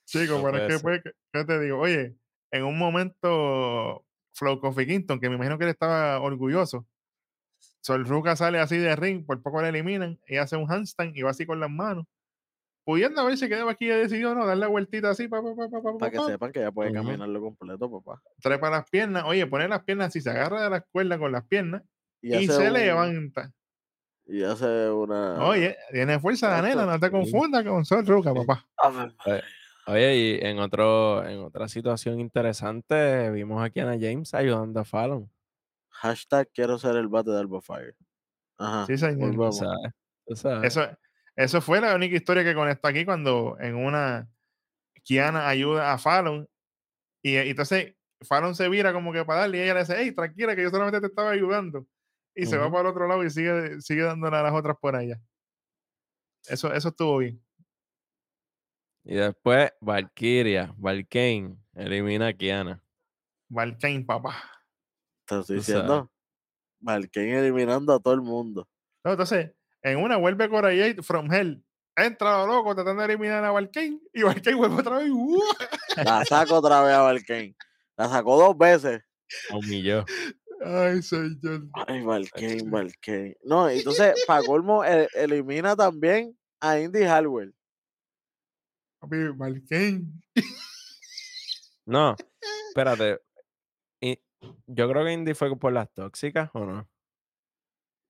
Chico, pero es que, pues, ¿qué- ¿qué te digo? Oye, en un momento, Flow Coffee Kingston, que me imagino que él estaba orgulloso, Sol Ruka sale así de ring, por poco le eliminan, y hace un handstand y va así con las manos. Pudiendo haber se quedado aquí y decidió no, darle la vueltita así, pa, pa, pa, pa, pa, Para que pa, sepan que ya puede Ujú. caminarlo completo, papá. trepa las piernas, oye, pone las piernas así, se agarra de la cuerda con las piernas y, se un- levanta. Y hace una. Oye, tiene fuerza la nena, no te confundas con Sol Ruka, papá. Oye, y en otro, en otra situación interesante, vimos a Kiana James ayudando a Fallon. Hashtag quiero ser el bate de Alba Fire. Ajá. Sí, señor. Tú volvemos. sabes, tú sabes. Eso, eso fue la única historia que conectó aquí cuando en una Kiana ayuda a Fallon y, y entonces Fallon se vira como que para darle y ella le dice, hey, tranquila que yo solamente te estaba ayudando. Y se va para el otro lado y sigue, sigue dándole a las otras por allá. Eso, eso estuvo bien. Y después, Valkyria, Valkane, elimina a Kiana. Valkane, papá. Te estoy diciendo. Valkane eliminando a todo el mundo. No, entonces, en una vuelve Cora Jade from Hell. Entra lo loco tratando de eliminar a Valkane y Valkane vuelve otra vez. ¡uh! La saco otra vez a Valkane. La sacó dos veces. La humilló. Ay, señor. Ay, Valkane, Valkane. No, entonces, para colmo, e- elimina también a Indy Hardware. Papi, Valkane. No, espérate. Y yo creo que Indy fue por las tóxicas, ¿o no?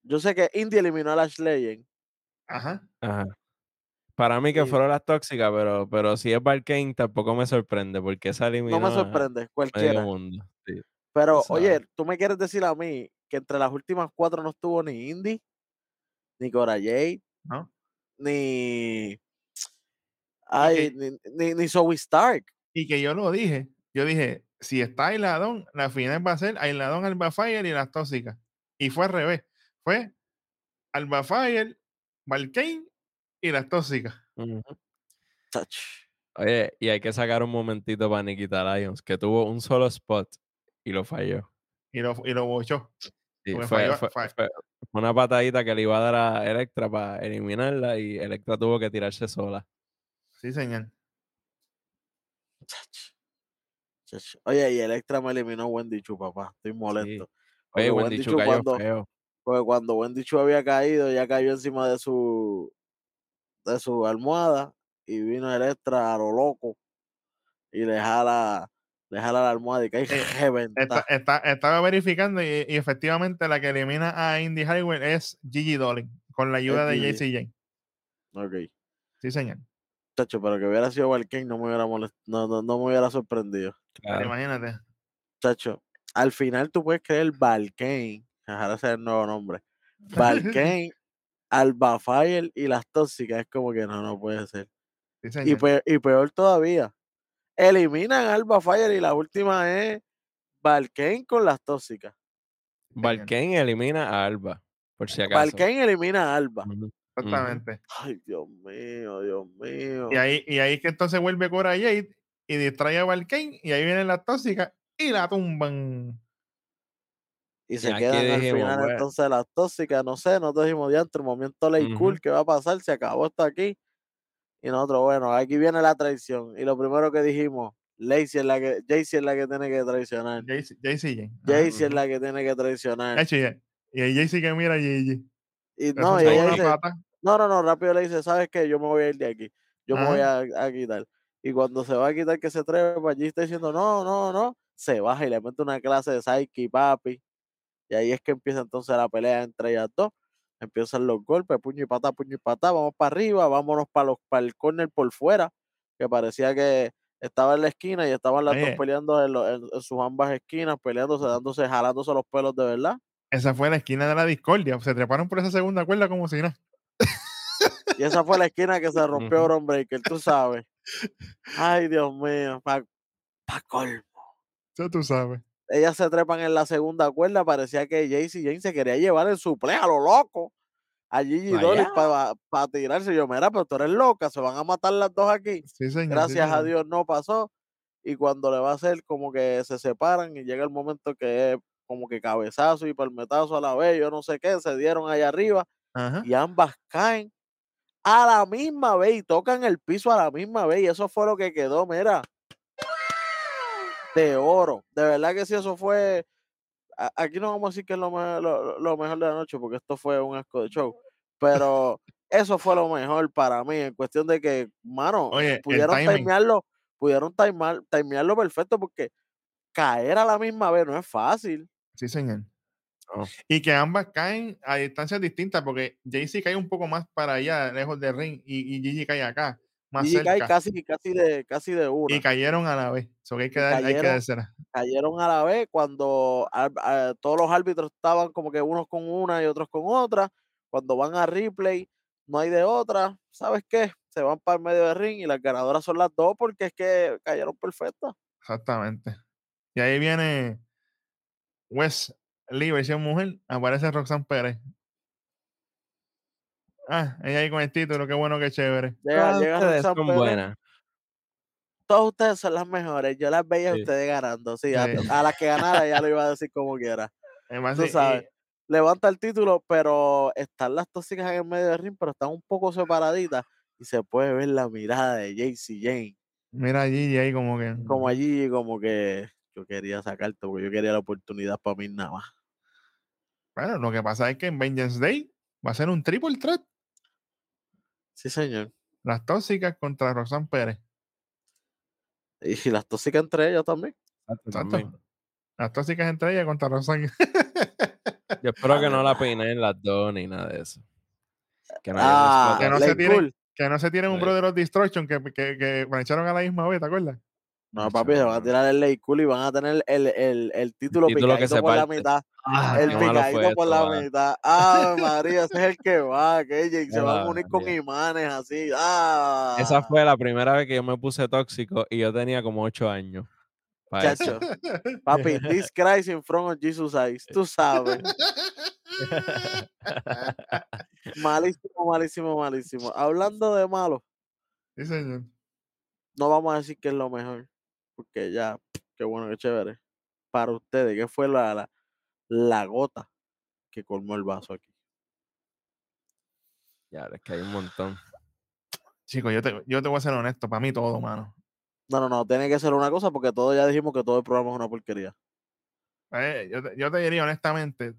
Yo sé que Indy eliminó a Lash Legend. Ajá. Ajá. Para mí que Sí. fueron las tóxicas, pero, pero si es Valkane tampoco me sorprende, porque esa eliminó No me a sorprende, cualquiera. mundo. sí. Pero, oye, tú me quieres decir a mí que entre las últimas cuatro no estuvo ni Indy, ni Cora Jade, ¿No? ni. Ay, que- ni, ni, ni Zoe Stark. Y que yo lo dije. Yo dije, si está Ailadón, la final va a ser Ailadón, Alba Fire y las tóxicas. Y fue al revés. Fue Alba Fire, Valkane y las tóxicas. Touch. Oye, y hay que sacar un momentito para Nikita Lyons, que tuvo un solo spot y lo falló. Y lo, y lo bochó. Sí, fue, falló- fue- fa- fue una patadita que le iba a dar a Electra para eliminarla y Electra tuvo que tirarse sola. Sí, señor. Oye, y Electra me eliminó Wendy Chu, papá. Estoy molesto. Oye, Porque Wendy Wendy Chu Chu cayó cuando, feo. porque cuando Wendy Chu había caído, ya cayó encima de su de su almohada y vino Electra a lo loco y le jala, le jala la almohada y cae Eh, reventa. Está- está- estaba verificando y, y efectivamente la que elimina a Indy Highway es Gigi Dolin, con la ayuda de Gigi. JCJ. Ok. Sí, señor. Chacho, pero que hubiera sido Valkane no me hubiera molest- no, no, no me hubiera sorprendido. Claro. imagínate. Chacho, al final tú puedes creer Valkane, ahora ese es el nuevo nombre. Valkane, Alba Fire y las tóxicas, es como que no, no puede ser. Sí, Y, señor. pe- y peor todavía, eliminan a Alba Fire y la última es Valkane con las tóxicas. Valkane elimina a Alba, por si acaso. Valkane elimina a Alba. Exactamente. Ay, Dios mío, Dios mío. Y ahí, y ahí que entonces vuelve Cora Jade y distrae a Valkane y ahí vienen las tóxicas y la tumban. Y se aquí quedan al dijimos, final bueno. entonces las tóxicas, no sé, nosotros dijimos ya entre momento ley cool. ¿qué va a pasar? Se acabó esto aquí. Y nosotros, bueno, aquí viene la traición. Y lo primero que dijimos, Lacey es la que, Jaycee es la que tiene que traicionar. Jaycee es la que tiene que traicionar. Y ahí JC que mira a Gigi. Y no, y ella dice, no, no, no, rápido le dice, ¿sabes qué? Yo me voy a ir de aquí. Yo me voy a, a quitar. Y cuando se va a quitar que se trepa, allí está diciendo, no, no, no, se baja y le mete una clase de Psyche, papi. Y ahí es que empieza entonces la pelea entre ellas dos. Empiezan los golpes, puño y patá, puño y patá, vamos para arriba, vámonos para los para el corner por fuera, que parecía que estaba en la esquina y estaban las dos peleando en, lo- en- en sus ambas esquinas, peleándose, dándose, jalándose los pelos de verdad. Esa fue la esquina de la discordia. Se treparon por esa segunda cuerda como si nada. Y esa fue la esquina que se rompió. Bron Breaker, tú sabes. Ay, Dios mío, pa, pa colmo. Ya tú sabes. Ellas se trepan en la segunda cuerda, parecía que Jaycee Jane se quería llevar el suple a lo loco. A Gigi para tirarse. Yo, mira, pero tú eres loca, se van a matar las dos aquí. Sí, señor. sí, Gracias a. Dios no pasó. Y cuando le va a hacer como que se separan y llega el momento que es como que cabezazo y palmetazo a la vez, yo no sé qué, se dieron allá arriba Ajá. y ambas caen a la misma vez y tocan el piso a la misma vez. Y eso fue lo que quedó, mira, de oro. De verdad que sí, eso fue. a- Aquí no vamos a decir que es lo, me- lo, lo mejor de la noche, porque esto fue un asco de show. Pero eso fue lo mejor para mí, en cuestión de que, mano, Oye, pudieron timearlo, pudieron timear, timearlo perfecto, porque caer a la misma vez no es fácil. Sí, señor. No. Y que ambas caen a distancias distintas, porque Jaycee cae un poco más para allá, lejos del ring, y, y Gigi cae acá, más Y cae cerca. casi, casi de, casi de una. Y cayeron a la vez. So que hay que, Y dar, hay que cayeron- dársela. cayeron a la vez cuando a- todos los árbitros estaban como que unos con una y otros con otra. Cuando van a replay, no hay de otra. ¿Sabes qué? Se van para el medio del ring y las ganadoras son las dos porque es que cayeron perfectas. Exactamente. Y ahí viene Wes Lee, versión mujer, aparece Roxanne Pérez. Ah, ella ahí con el título, qué bueno, qué chévere. Llega, Todas llega ustedes Roxanne son buenas. Todas ustedes son las mejores. Yo las veía a ustedes ganando. Sí, a, Sí. a las que ganara ya lo iba a decir como quiera. Además, Tú sí, y- sabes. Levanta el título, pero están las tóxicas en el medio del ring, pero están un poco separaditas y se puede ver la mirada de JC Jane. mira a Gigi ahí como que. como allí, como que yo quería sacarte, porque yo quería la oportunidad para mí nada más. Bueno, lo que pasa es que en Vengeance Day va a ser un triple threat. Sí, señor. Las tóxicas contra Roxanne Pérez. Y las tóxicas entre ellas también. También. Las tóxicas entre ellas contra Roxanne. Yo espero que no la Además. peinen las dos ni nada de eso. Que no Ah, que no se tiren- Cool. que no se tienen un Sí. Brother of Destruction que, que, que plancharon a la misma vez, ¿te acuerdas? No, No, papi, se van a tirar el late cool y van a tener el, el, el título, título que picadito se por la mitad. Ah, el picadito por la va. mitad. Ah, María, ese es el que va, que se van a unir con imanes así. Ah, Esa fue la primera vez que yo me puse tóxico y yo tenía como ocho años. Chacho. Papi, this Christ in front of Jesus eyes. Tú sabes. Malísimo, malísimo, malísimo. Hablando de malo, sí, señor. no vamos a decir que es lo mejor, porque ya, qué bueno, qué chévere. Para ustedes, ¿qué fue la, la, la gota que colmó el vaso aquí? Ya, es que hay un montón. Chico, yo te, yo te voy a ser honesto, para mí todo, mano. No, no, no, tiene que ser una cosa porque todos ya dijimos que todo el programa es una porquería. Eh, yo, te, yo te diría honestamente,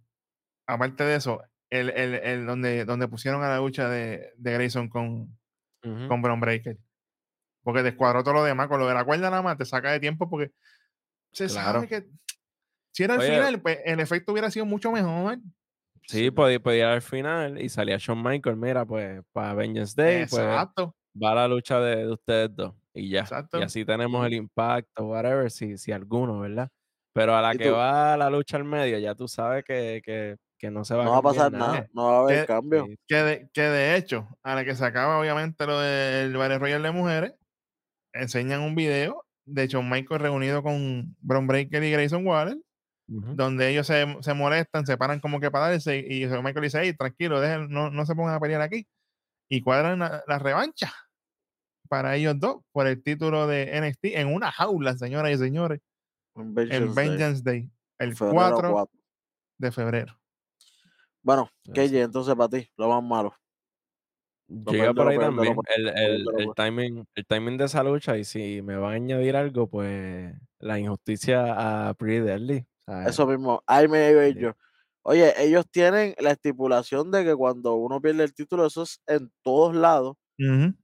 aparte de eso, el, el, el donde, donde pusieron a la lucha de, de Grayson con, Ujú. con Bron Breaker. Porque descuadró todo lo demás, con lo de la cuerda nada más, te saca de tiempo porque se Claro. sabe que si era el Oye. final, pues el efecto hubiera sido mucho mejor. Sí, podía, podía ir al final y salía Shawn Michaels, mira, pues para Vengeance Day, pues Exacto. va la lucha de, de ustedes dos y ya. Exacto. Y así tenemos el impacto, whatever, si, si alguno, ¿verdad? Pero a la ¿Y que tú? va la lucha al medio, ya tú sabes que, que, que no se va No a va a pasar nada, nada. no va a haber ¿Qué- cambio. Que de, que de hecho, a la que se acaba obviamente lo del Battle Royale de mujeres, enseñan un video de Shawn Michaels reunido con Bron Breaker y Grayson Waller, donde ellos se, se molestan, se paran como que para darse y Shawn Michaels dice, hey, tranquilo, dejen, no, no se pongan a pelear aquí. Y cuadran la, la revancha para ellos dos por el título de NXT en una jaula, señoras y señores, En en Vengeance Day, el febrero 4 4. de febrero. Bueno, KJ, entonces para ti, lo más malo. Llega por ahí también el, el, el timing, el timing de esa lucha y si me va a añadir algo, pues la injusticia a Pretty Deadly. ¿sabes? Eso mismo, ahí me iba yo. Oye, ellos tienen la estipulación de que cuando uno pierde el título, eso es en todos lados,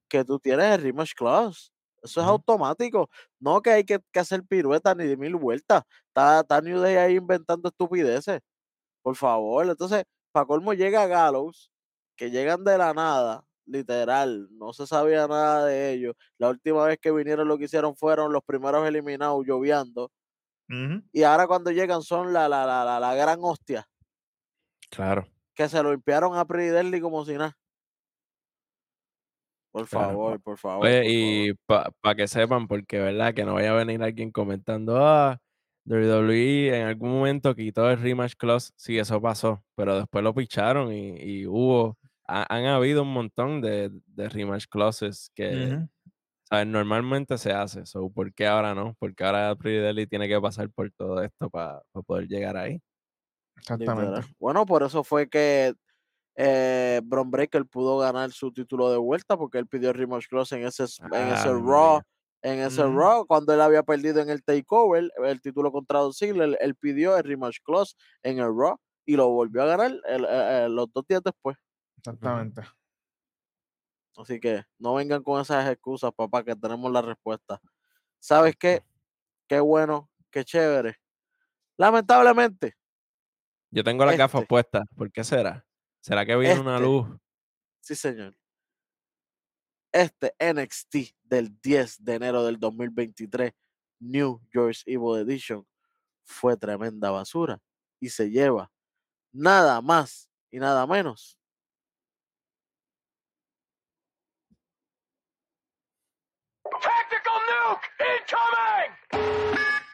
que tú tienes el rematch clause. Eso es automático. No que hay que, que hacer piruetas ni de mil vueltas. Está, está New Day ahí inventando estupideces. Por favor. Entonces, para colmo llega Gallows, que llegan de la nada, literal. No se sabía nada de ellos. La última vez que vinieron lo que hicieron fueron los primeros eliminados lloviendo. Ujú. Y ahora cuando llegan son la, la, la, la, la gran hostia. Claro. Que se lo limpiaron a Deadly como si nada. Por Claro. favor, por favor. Oye, por y para que sepan, porque verdad que no vaya a venir alguien comentando, ah, WWE en algún momento quitó el rematch clause. Sí, eso pasó, pero después lo picharon y, y hubo, ha- han habido un montón de, de rematch clauses que, Ujú. ¿sabes? Normalmente se hace. So, ¿Por qué ahora no? Porque ahora Deadly tiene que pasar por todo esto para poder llegar ahí. Exactamente. Bueno, por eso fue que eh, Bron Breaker pudo ganar su título de vuelta porque él pidió el rematch clause en ese, s- en ese Ave Raw. En ese Ujú. Raw, cuando él había perdido en el Takeover, el título contra Don Ziggler, él, él pidió el rematch clause en el Raw y lo volvió a ganar el- eh, eh, los dos días después. Exactamente. Así que no vengan con esas excusas, papá, que tenemos la respuesta. ¿Sabes qué? Qué bueno, qué chévere. Lamentablemente, Yo tengo las gafas este, puestas. ¿Por qué será? ¿Será que viene una este, luz? sí señor, este NXT del 10 de enero del 2023, New Year's Evil Edition, fue tremenda basura y se lleva nada más y nada menos Duke incoming!